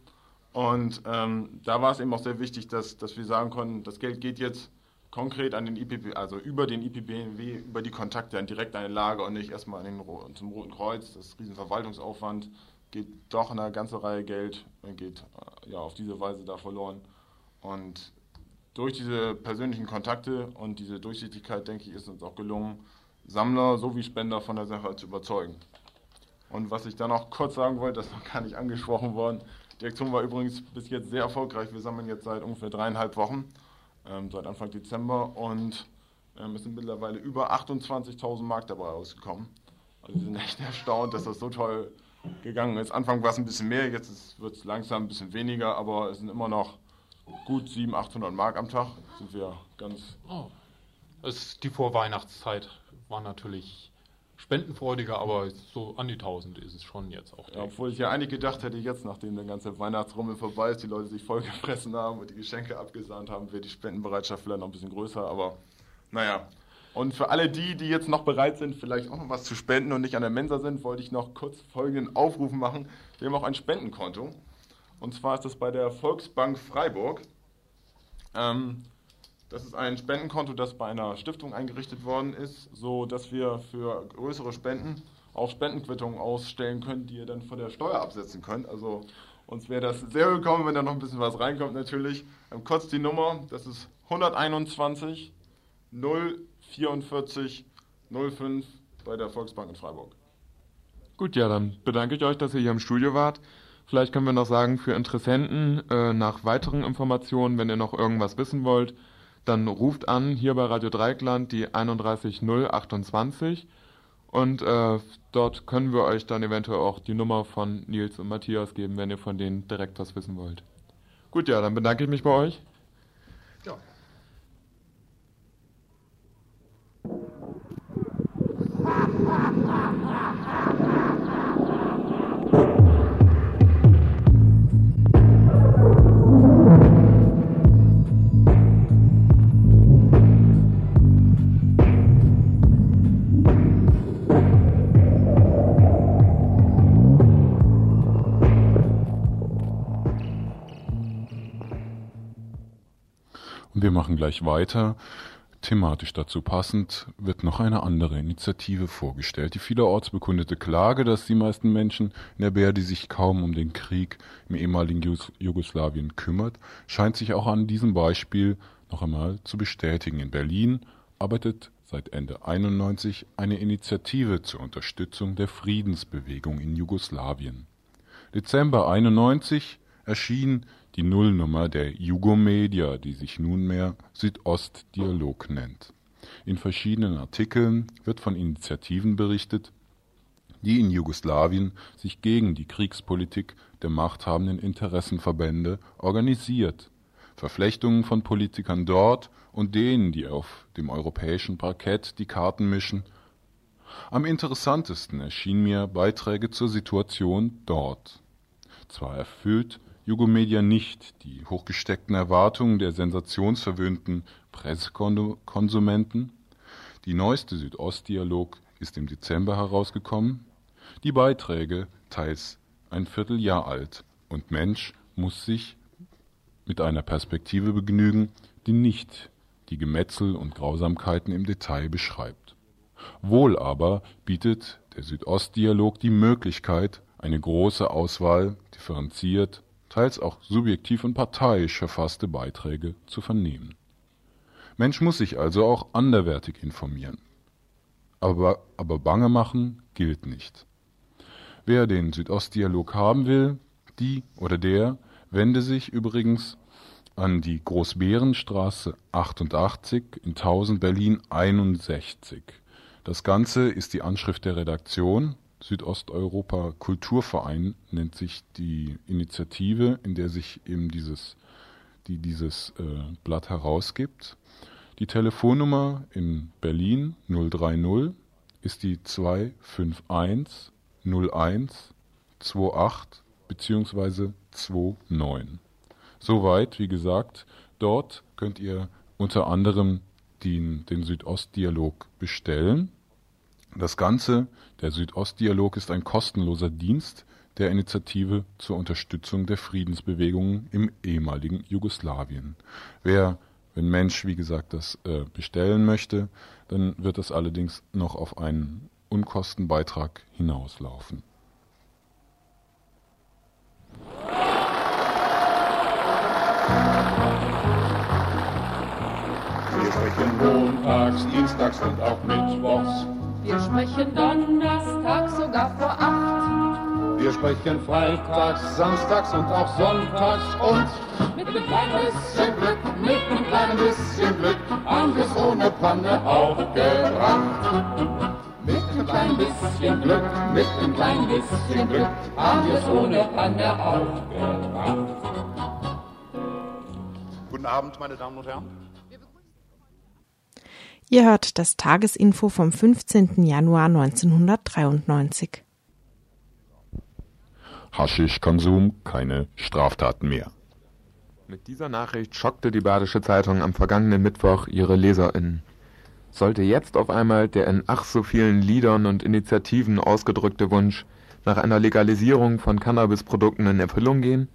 Und ähm, da war es eben auch sehr wichtig, dass, dass wir sagen konnten, das Geld geht jetzt konkret an den IPP, also über den IPBNW, über die Kontakte an direkt eine Lage und nicht erstmal an den, zum Roten Kreuz. Das ist Riesenverwaltungsaufwand, geht doch eine ganze Reihe Geld, geht äh, ja auf diese Weise da verloren. Und durch diese persönlichen Kontakte und diese Durchsichtigkeit, denke ich, ist uns auch gelungen, Sammler sowie Spender von der Sache zu überzeugen. Und was ich dann noch kurz sagen wollte, das ist noch gar nicht angesprochen worden. Die Aktion war übrigens bis jetzt sehr erfolgreich. Wir sammeln jetzt seit ungefähr dreieinhalb Wochen seit Anfang Dezember und ähm, es sind mittlerweile über 28.000 Mark dabei rausgekommen. Also wir sind echt (laughs) erstaunt, dass das so toll gegangen ist. Anfang war es ein bisschen mehr, jetzt wird es langsam ein bisschen weniger, aber es sind immer noch gut 700, 800 Mark am Tag. Sind wir ganz. Oh. Es, die Vorweihnachtszeit war natürlich spendenfreudiger, aber so an die 1000 ist es schon jetzt auch. Ja, obwohl ich ja eigentlich gedacht hätte, jetzt, nachdem der ganze Weihnachtsrummel vorbei ist, die Leute sich vollgefressen haben und die Geschenke abgesahnt haben, wird die Spendenbereitschaft vielleicht noch ein bisschen größer, aber naja. Und für alle die, die jetzt noch bereit sind, vielleicht auch noch was zu spenden und nicht an der Mensa sind, wollte ich noch kurz folgenden Aufruf machen. Wir haben auch ein Spendenkonto. Und zwar ist das bei der Volksbank Freiburg. Ähm, das ist ein Spendenkonto, das bei einer Stiftung eingerichtet worden ist, so dass wir für größere Spenden auch Spendenquittungen ausstellen können, die ihr dann von der Steuer absetzen könnt. Also uns wäre das sehr willkommen, wenn da noch ein bisschen was reinkommt natürlich. Ähm, kurz die Nummer, das ist 121 044 05 bei der Volksbank in Freiburg. Gut, ja, dann bedanke ich euch, dass ihr hier im Studio wart. Vielleicht können wir noch sagen, für Interessenten äh, nach weiteren Informationen, wenn ihr noch irgendwas wissen wollt, dann ruft an hier bei Radio Dreikland die 31028 und äh, dort können wir euch dann eventuell auch die Nummer von Nils und Matthias geben, wenn ihr von denen direkt was wissen wollt. Gut, ja, dann bedanke ich mich bei euch. Ja. Und wir machen gleich weiter. Thematisch dazu passend wird noch eine andere Initiative vorgestellt. Die vielerorts bekundete Klage, dass die meisten Menschen in der Bär, die sich kaum um den Krieg im ehemaligen Jugoslawien kümmert, scheint sich auch an diesem Beispiel noch einmal zu bestätigen. In Berlin arbeitet seit Ende 91 eine Initiative zur Unterstützung der Friedensbewegung in Jugoslawien. Dezember 91 erschien die Nullnummer der Jugomedia, die sich nunmehr Südostdialog nennt. In verschiedenen Artikeln wird von Initiativen berichtet, die in Jugoslawien sich gegen die Kriegspolitik der machthabenden Interessenverbände organisiert. Verflechtungen von Politikern dort und denen, die auf dem europäischen Parkett die Karten mischen. Am interessantesten erschienen mir Beiträge zur Situation dort. Zwar erfüllt Jugomedia nicht die hochgesteckten Erwartungen der sensationsverwöhnten Pressekonsumenten. Die neueste Südostdialog ist im Dezember herausgekommen. Die Beiträge teils ein Vierteljahr alt und Mensch muss sich mit einer Perspektive begnügen, die nicht die Gemetzel und Grausamkeiten im Detail beschreibt. Wohl aber bietet der Südostdialog die Möglichkeit, eine große Auswahl differenziert, teils auch subjektiv und parteiisch verfasste Beiträge zu vernehmen. Mensch muss sich also auch anderwertig informieren. Aber, aber bange machen gilt nicht. Wer den Südostdialog haben will, die oder der wende sich übrigens an die Großbärenstraße 88 in 1000 Berlin 61. Das Ganze ist die Anschrift der Redaktion. Südosteuropa Kulturverein nennt sich die Initiative, in der sich eben dieses, die dieses äh, Blatt herausgibt. Die Telefonnummer in Berlin 030 ist die 251 01 28 bzw. 29. Soweit, wie gesagt, dort könnt ihr unter anderem den, den Südostdialog bestellen. Das Ganze, der Südostdialog, ist ein kostenloser Dienst der Initiative zur Unterstützung der Friedensbewegungen im ehemaligen Jugoslawien. Wer, wenn Mensch, wie gesagt, das äh, bestellen möchte, dann wird das allerdings noch auf einen Unkostenbeitrag hinauslaufen. Wir sprechen montags, dienstags und auch mittwochs. Wir sprechen Donnerstag sogar vor acht. Wir sprechen freitags, samstags und auch sonntags und mit einem kleinen bisschen Glück, mit einem kleinen bisschen Glück haben wir's ohne Panne auch gebracht. Mit einem kleinen bisschen Glück, mit einem kleinen bisschen Glück haben wir's ohne Panne auch gebracht. Guten Abend, meine Damen und Herren. Ihr hört das Tagesinfo vom 15. Januar 1993. Haschischkonsum keine Straftaten mehr. Mit dieser Nachricht schockte die Badische Zeitung am vergangenen Mittwoch ihre LeserInnen. Sollte jetzt auf einmal der in ach so vielen Liedern und Initiativen ausgedrückte Wunsch nach einer Legalisierung von Cannabisprodukten in Erfüllung gehen?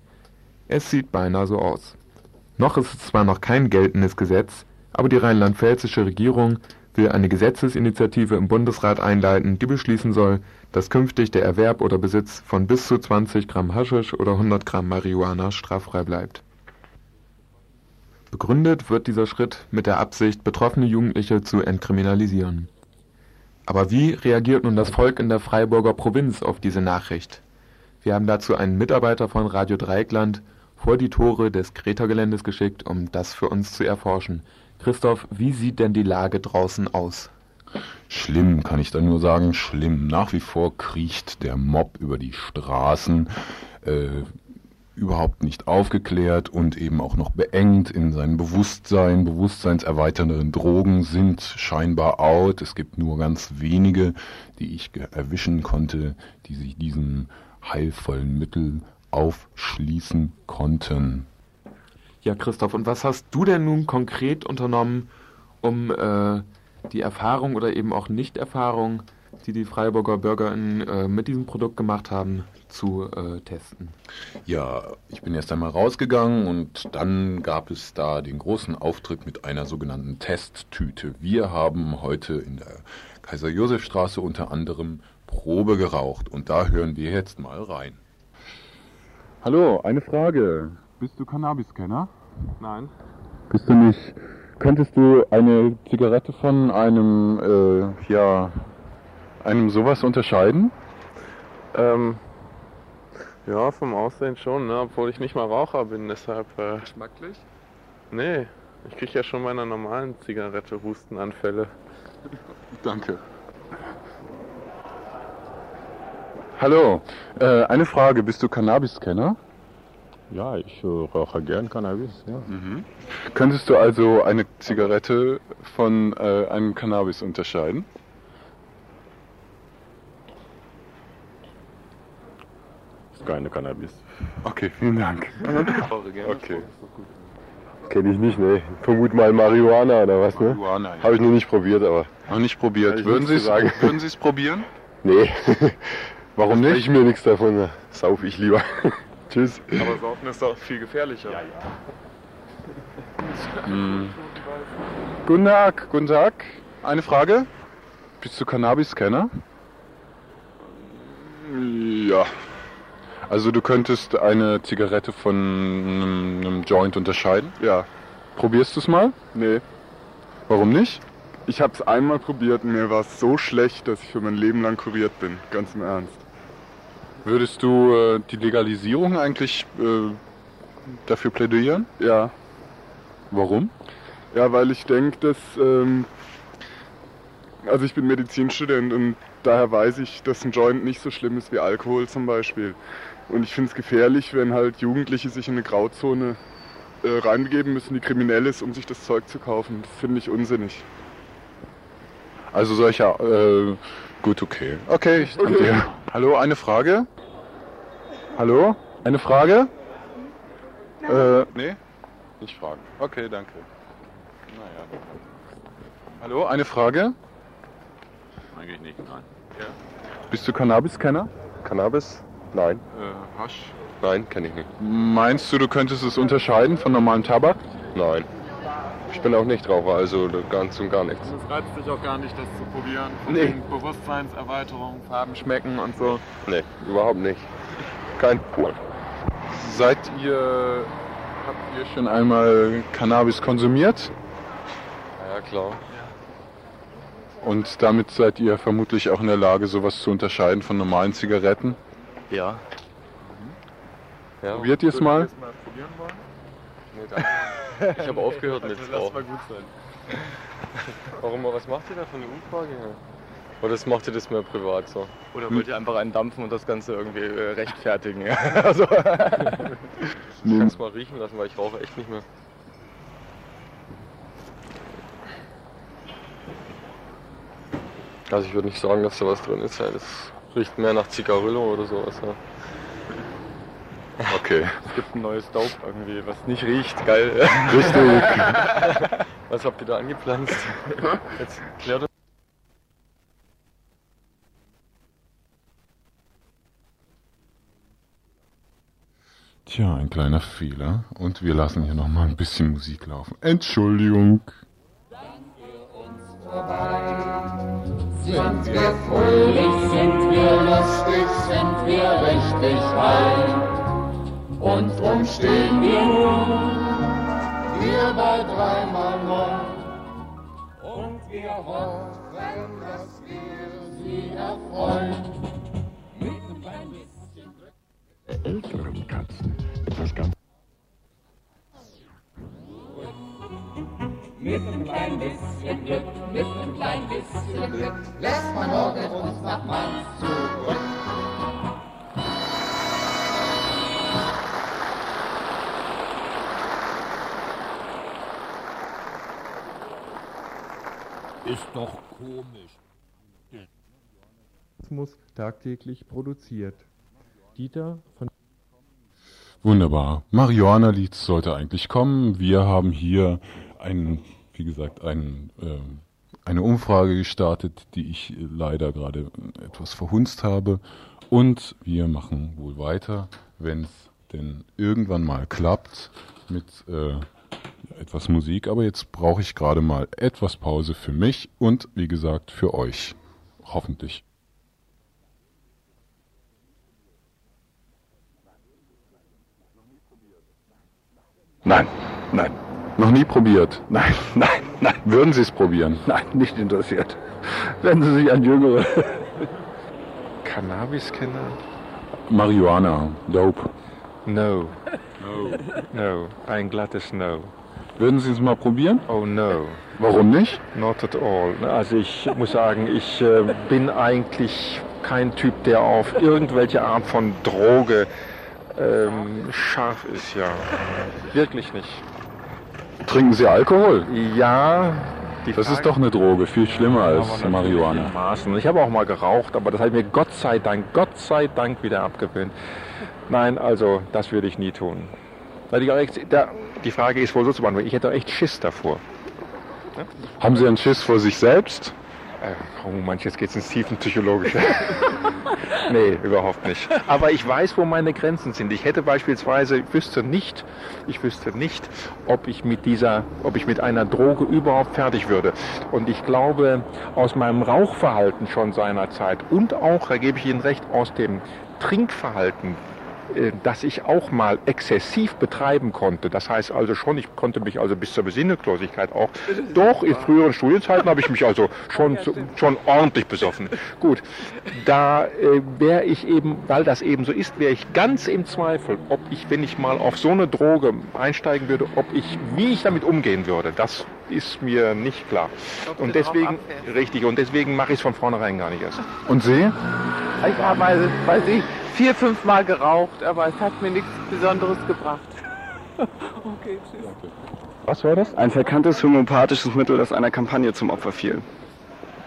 Es sieht beinahe so aus. Noch ist es zwar noch kein geltendes Gesetz, aber die rheinland-pfälzische Regierung will eine Gesetzesinitiative im Bundesrat einleiten, die beschließen soll, dass künftig der Erwerb oder Besitz von bis zu 20 Gramm Haschisch oder 100 Gramm Marihuana straffrei bleibt. Begründet wird dieser Schritt mit der Absicht, betroffene Jugendliche zu entkriminalisieren. Aber wie reagiert nun das Volk in der Freiburger Provinz auf diese Nachricht? Wir haben dazu einen Mitarbeiter von Radio Dreieckland vor die Tore des Greta-Geländes geschickt, um das für uns zu erforschen. Christoph, wie sieht denn die Lage draußen aus? Schlimm, kann ich da nur sagen, schlimm. Nach wie vor kriecht der Mob über die Straßen, äh, überhaupt nicht aufgeklärt und eben auch noch beengt in seinem Bewusstsein. Bewusstseinserweiternde Drogen sind scheinbar out. Es gibt nur ganz wenige, die ich erwischen konnte, die sich diesem heilvollen Mittel aufschließen konnten. Ja, Christoph, und was hast du denn nun konkret unternommen, um äh, die Erfahrung oder eben auch Nichterfahrung, die die Freiburger BürgerInnen äh, mit diesem Produkt gemacht haben, zu äh, testen? Ja, ich bin erst einmal rausgegangen und dann gab es da den großen Auftritt mit einer sogenannten Testtüte. Wir haben heute in der Kaiser-Josef-Straße unter anderem Probe geraucht und da hören wir jetzt mal rein. Hallo, eine Frage. Bist du Cannabis-Kenner? Nein. Bist du nicht? Könntest du eine Zigarette von einem, äh, ja, einem sowas unterscheiden? Ähm, ja, vom Aussehen schon, ne? obwohl ich nicht mal Raucher bin, deshalb. Äh, Geschmacklich? Nee, ich krieg ja schon bei einer normalen Zigarette Hustenanfälle. Danke. Hallo, äh, eine Frage. Bist du Cannabis-Kenner? Ja, ich äh, rauche gern Cannabis, ja. Mhm. Könntest du also eine Zigarette von äh, einem Cannabis unterscheiden? Ist keine Cannabis. Okay, vielen Dank. okay. Kenne ich nicht, ne? Vermut mal Marihuana oder was, ne? Marihuana, ja. Habe ich noch nicht probiert, aber. Noch nicht probiert. Würden Sie es würden Sie es probieren? Nee. Warum nicht? Ich mir nichts davon. Sauf ich lieber. Tschüss. Aber Saufen ist doch viel gefährlicher. Ja, Hm. (laughs) Guten Tag, guten Tag. Eine Frage. Bist du Cannabis-Kenner? Ja, Also du könntest eine Zigarette von einem, einem Joint unterscheiden? Ja. Probierst du es mal? Nee. Warum nicht? Ich habe es einmal probiert und mir war es so schlecht, dass ich für mein Leben lang kuriert bin. Ganz im Ernst. Würdest du äh, die Legalisierung eigentlich äh, dafür plädieren? Ja. Warum? Ja, weil ich denke, dass... Ähm, also ich bin Medizinstudent und daher weiß ich, dass ein Joint nicht so schlimm ist wie Alkohol zum Beispiel. Und ich finde es gefährlich, wenn halt Jugendliche sich in eine Grauzone äh, reinbegeben müssen, die kriminell ist, um sich das Zeug zu kaufen. Das finde ich unsinnig. Also solcher, äh, gut, okay. Okay, ich danke Okay. dir. Hallo, eine Frage? Hallo? Eine Frage? Äh, nee? Nicht fragen. Okay, danke. Naja. Hallo, eine Frage? Eigentlich nicht, nein. Bist du Cannabis-Kenner? Cannabis? Nein. Äh, Hasch? Nein, kenne ich nicht. Meinst du, du könntest es unterscheiden von normalem Tabak? Nein. Ich bin auch nicht Raucher, also ganz und gar nichts. Es reizt dich auch gar nicht, das zu probieren. Nee. wegen Bewusstseinserweiterung, Farben schmecken und so. Nee, überhaupt nicht. Kein Cool. Seid ihr, habt ihr schon einmal Cannabis konsumiert? Ja, klar. Und damit seid ihr vermutlich auch in der Lage, sowas zu unterscheiden von normalen Zigaretten? Ja. ja. Probiert ihr es mal? Nee, danke. Ich habe aufgehört mit (laughs) Lass Rauchen. mal gut sein. Warum, was macht ihr da für eine Umfrage? Oder das macht ihr das mehr privat so? Oder wollt ihr einfach einen dampfen und das Ganze irgendwie äh, rechtfertigen? (laughs) (laughs) also, Ich kann es mal riechen lassen, weil ich rauche echt nicht mehr. Also ich würde nicht sagen, dass da was drin ist. Ja. Das riecht mehr nach Zigarillo oder sowas. Ja. Okay. es gibt ein neues Dope irgendwie, was nicht riecht. Geil. Richtig. (laughs) Was habt ihr da angepflanzt? Jetzt klärt Tja, ein kleiner Fehler. Und wir lassen hier nochmal ein bisschen Musik laufen. Entschuldigung. Sind wir fröhlich, sind wir lustig, sind wir richtig rein. Und drum stehen wir nun hier bei dreimal neun. Und wir hoffen, dass wir sie erfreuen. Älteren Katzen etwas ganz Mit einem kleinen bisschen Glück, mit einem kleinen bisschen Glück, lässt man morgen uns nach Mainz zurück. ist doch komisch. Journalismus tagtäglich produziert. Dieter von Wunderbar. Marihuana-Lied sollte eigentlich kommen. Wir haben hier ein, wie gesagt, ein, äh, eine Umfrage gestartet, die ich leider gerade etwas verhunzt habe. Und wir machen wohl weiter, wenn es denn irgendwann mal klappt mit äh, etwas Musik. Aber jetzt brauche ich gerade mal etwas Pause für mich und wie gesagt für euch. Hoffentlich. Nein, nein. Noch nie probiert? Nein, (laughs) nein, nein. Würden Sie es probieren? Nein, nicht interessiert. Wenden Sie sich an Jüngere. Cannabis-Kenner? Marihuana, Dope. No. No. No. Ein glattes No. Würden Sie es mal probieren? Oh no. Warum nicht? Not at all. Also ich muss sagen, ich äh, bin eigentlich kein Typ, der auf irgendwelche Art von Droge ähm, scharf ist, ja. Wirklich nicht. Trinken Sie Alkohol? Ja. Das ist doch eine Droge, viel schlimmer als Marihuana. Maßen. Ich habe auch mal geraucht, aber das ich mir Gott sei Dank, Gott sei Dank wieder abgewöhnt. Nein, also das würde ich nie tun. Die Frage ist wohl so zu beantworten, ich hätte echt Schiss davor. Haben Sie einen Schiss vor sich selbst? Äh, oh Mensch, jetzt geht's ins Tiefenpsychologische. (laughs) nee, überhaupt nicht. Aber ich weiß, wo meine Grenzen sind. Ich hätte beispielsweise, ich wüsste nicht, ich wüsste nicht, ob ich mit dieser, ob ich mit einer Droge überhaupt fertig würde. Und ich glaube, aus meinem Rauchverhalten schon seinerzeit und auch, da gebe ich Ihnen recht, aus dem Trinkverhalten äh, das ich auch mal exzessiv betreiben konnte. Das heißt also schon, ich konnte mich also bis zur Besinnungslosigkeit auch. Doch, in früheren Studienzeiten habe ich mich also schon, schon ordentlich besoffen. Gut, da äh, wäre ich eben, weil das eben so ist, wäre ich ganz im Zweifel, ob ich, wenn ich mal auf so eine Droge einsteigen würde, ob ich, wie ich damit umgehen würde. Das ist mir nicht klar. Und deswegen, richtig, und deswegen mache ich es von vornherein gar nicht erst. Und Sie? Ich also, weiß ich, vier, fünf Mal geraucht, aber es hat mir nichts Besonderes gebracht. (laughs) okay, tschüss. Was war das? Ein verkanntes homöopathisches Mittel, das einer Kampagne zum Opfer fiel.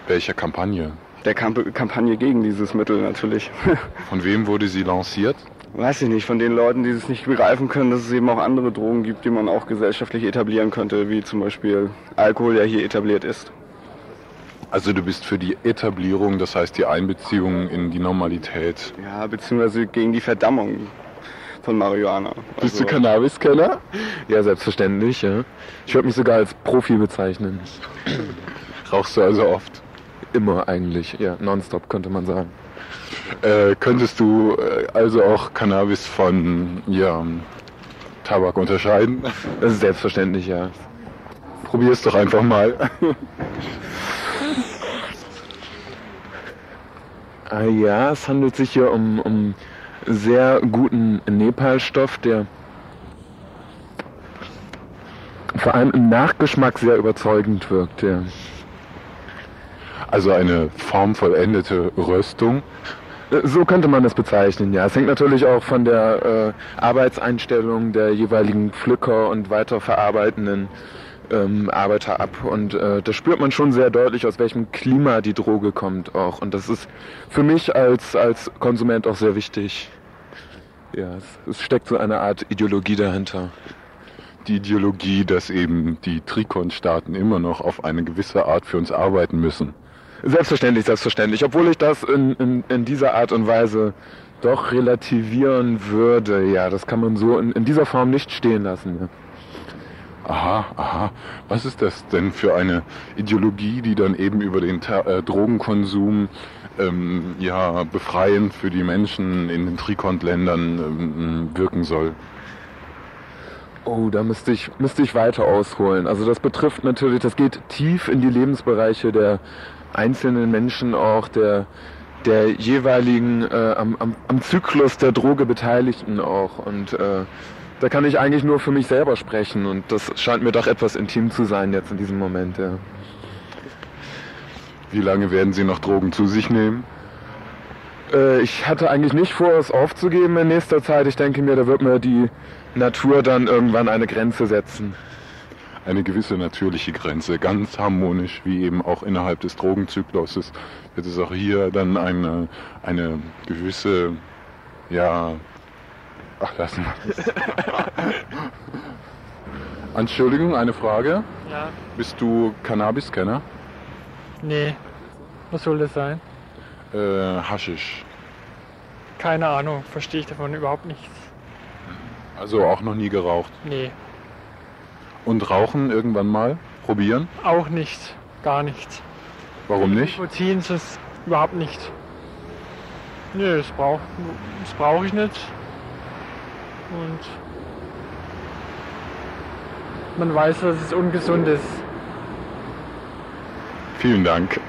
Welcher Kampagne? Der Kamp Kampagne gegen dieses Mittel natürlich. (laughs) Von wem wurde sie lanciert? Weiß ich nicht, von den Leuten, die es nicht begreifen können, dass es eben auch andere Drogen gibt, die man auch gesellschaftlich etablieren könnte, wie zum Beispiel Alkohol, der hier etabliert ist. Also du bist für die Etablierung, das heißt die Einbeziehung in die Normalität. Ja, beziehungsweise gegen die Verdammung von Marihuana. Bist du Cannabis-Kenner? (laughs) Ja, selbstverständlich. Ja. Ich würde mich sogar als Profi bezeichnen. (laughs) Rauchst du also oft? Immer eigentlich, ja. Nonstop könnte man sagen. Äh, könntest du äh, also auch Cannabis von ja, Tabak unterscheiden? Das ist selbstverständlich, ja. Probier's doch einfach mal. (laughs) ja, es handelt sich hier um, um sehr guten Nepalstoff, der vor allem im Nachgeschmack sehr überzeugend wirkt. Ja. Also eine formvollendete Röstung. So könnte man das bezeichnen, ja. Es hängt natürlich auch von der äh, Arbeitseinstellung der jeweiligen Pflücker und weiterverarbeitenden ähm, Arbeiter ab. Und äh, da spürt man schon sehr deutlich, aus welchem Klima die Droge kommt auch. Und das ist für mich als, als Konsument auch sehr wichtig. Ja, es, es steckt so eine Art Ideologie dahinter. Die Ideologie, dass eben die Trikon-Staaten immer noch auf eine gewisse Art für uns arbeiten müssen. Selbstverständlich, selbstverständlich. Obwohl ich das in, in, in dieser Art und Weise doch relativieren würde. Ja, das kann man so in, in dieser Form nicht stehen lassen. Ja. Aha, aha. Was ist das denn für eine Ideologie, die dann eben über den äh, Drogenkonsum ähm, ja befreiend für die Menschen in den Trikont-Ländern ähm, wirken soll? Oh, da müsste ich, müsste ich weiter ausholen. Also das betrifft natürlich, das geht tief in die Lebensbereiche der einzelnen Menschen auch, der, der jeweiligen äh, am, am, am Zyklus der Droge Beteiligten auch. Und äh, da kann ich eigentlich nur für mich selber sprechen und das scheint mir doch etwas intim zu sein jetzt in diesem Moment, ja. Wie lange werden Sie noch Drogen zu sich nehmen? Äh, ich hatte eigentlich nicht vor, es aufzugeben in nächster Zeit. Ich denke mir, da wird mir die Natur dann irgendwann eine Grenze setzen. Eine gewisse natürliche Grenze, ganz harmonisch, wie eben auch innerhalb des Drogenzykluses, wird es auch hier dann eine, eine gewisse, ja, ach lassen wir das. Entschuldigung, eine Frage. Ja. Bist du Cannabis-Kenner? Nee. Was soll das sein? Äh, Haschisch. Keine Ahnung, verstehe ich davon überhaupt nichts. Also auch noch nie geraucht? Nee. Und rauchen irgendwann mal? Probieren? Auch nicht. Gar nicht. Warum nicht? Nikotin ist es überhaupt nicht. Nee, das brauche brauch ich nicht. Und man weiß, dass es ungesund ist. Vielen Dank.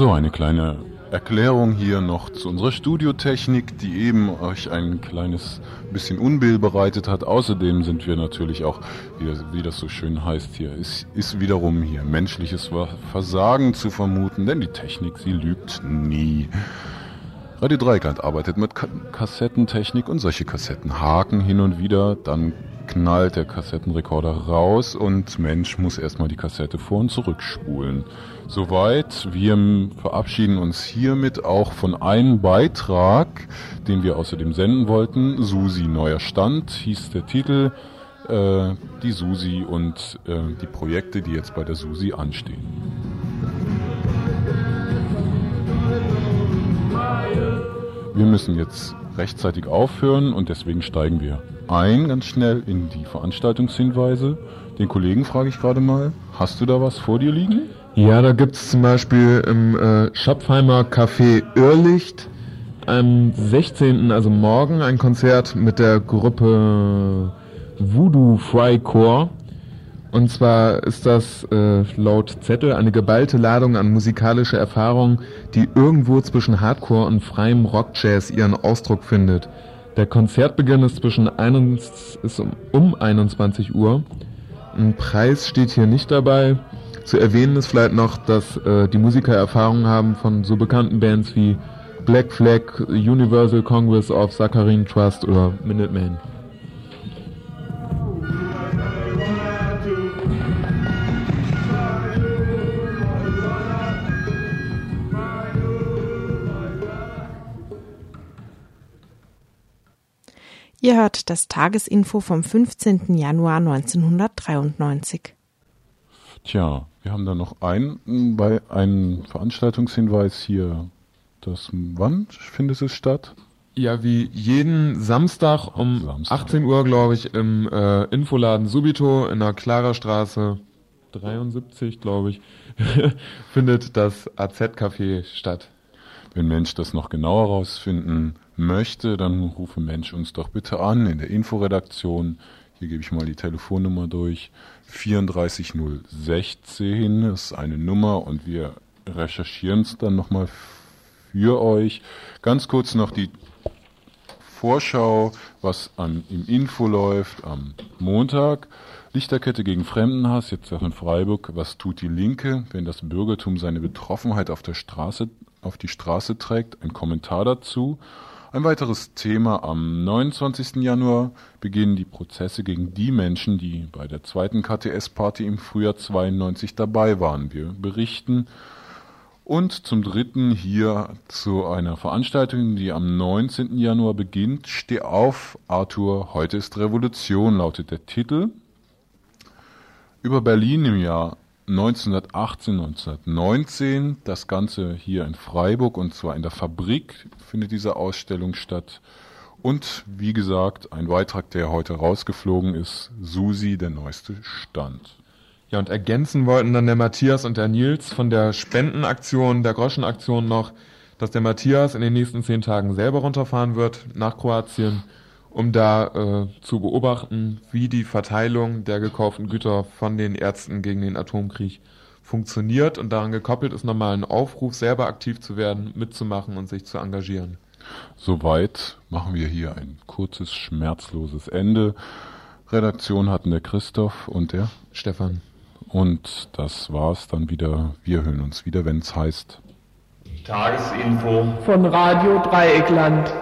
So, eine kleine Erklärung hier noch zu unserer Studiotechnik, die eben euch ein kleines bisschen Unbill bereitet hat. Außerdem sind wir natürlich auch, wie das, wie das so schön heißt hier, ist, ist wiederum hier menschliches Versagen zu vermuten, denn die Technik, sie lügt nie. Radio Dreikland arbeitet mit Kassettentechnik und solche Kassetten haken hin und wieder, dann knallt der Kassettenrekorder raus und Mensch muss erstmal die Kassette vor und zurückspulen. Soweit. Wir verabschieden uns hiermit auch von einem Beitrag, den wir außerdem senden wollten. Susi Neuer Stand hieß der Titel. Äh, die Susi und äh, die Projekte, die jetzt bei der Susi anstehen. Wir müssen jetzt rechtzeitig aufhören und deswegen steigen wir ein ganz schnell in die Veranstaltungshinweise. Den Kollegen frage ich gerade mal, hast du da was vor dir liegen? Ja, da gibt es zum Beispiel im äh, Schopfheimer Café Irrlicht am 16., also morgen, ein Konzert mit der Gruppe Voodoo Fry Core. Und zwar ist das äh, laut Zettel eine geballte Ladung an musikalische Erfahrung, die irgendwo zwischen Hardcore und freiem Rockjazz ihren Ausdruck findet. Der Konzertbeginn ist zwischen 1, ist um, um 21 Uhr. Ein Preis steht hier nicht dabei. Zu erwähnen ist vielleicht noch, dass äh, die Musiker Erfahrung haben von so bekannten Bands wie Black Flag, Universal Congress of Saccharine Trust oder Minutemen. Ihr hört das Tagesinfo vom 15. Januar 1993. Tja, wir haben da noch einen, bei einem Veranstaltungshinweis hier. Das, wann findet es statt? Ja, wie jeden Samstag um Samstag. 18 Uhr, glaube ich, im äh, Infoladen Subito in der Klara-Straße 73, glaube ich, (laughs) findet das AZ-Café statt. Wenn Mensch das noch genauer rausfinden möchte, dann rufe Mensch uns doch bitte an in der Inforedaktion. Hier gebe ich mal die Telefonnummer durch. 34016 ist eine Nummer und wir recherchieren es dann nochmal für euch. Ganz kurz noch die Vorschau, was an, im Info läuft am Montag. Lichterkette gegen Fremdenhass, jetzt auch in Freiburg. Was tut die Linke, wenn das Bürgertum seine Betroffenheit auf der Straße, auf die Straße trägt? Ein Kommentar dazu. Ein weiteres Thema am 29. Januar beginnen die Prozesse gegen die Menschen, die bei der zweiten KTS-Party im Frühjahr 92 dabei waren. Wir berichten und zum dritten hier zu einer Veranstaltung, die am 19. Januar beginnt. Steh auf, Arthur, heute ist Revolution, lautet der Titel. Über Berlin im Jahr 1918, 1919. Das Ganze hier in Freiburg und zwar in der Fabrik findet diese Ausstellung statt. Und wie gesagt, ein Beitrag, der heute rausgeflogen ist, Susi, der neueste Stand. Ja, und ergänzen wollten dann der Matthias und der Nils von der Spendenaktion, der Groschenaktion noch, dass der Matthias in den nächsten zehn Tagen selber runterfahren wird nach Kroatien um da äh, zu beobachten, wie die Verteilung der gekauften Güter von den Ärzten gegen den Atomkrieg funktioniert. Und daran gekoppelt ist nochmal ein Aufruf, selber aktiv zu werden, mitzumachen und sich zu engagieren. Soweit machen wir hier ein kurzes, schmerzloses Ende. Redaktion hatten der Christoph und der Stefan. Und das war's dann wieder. Wir hören uns wieder, wenn's heißt Tagesinfo von Radio Dreieckland.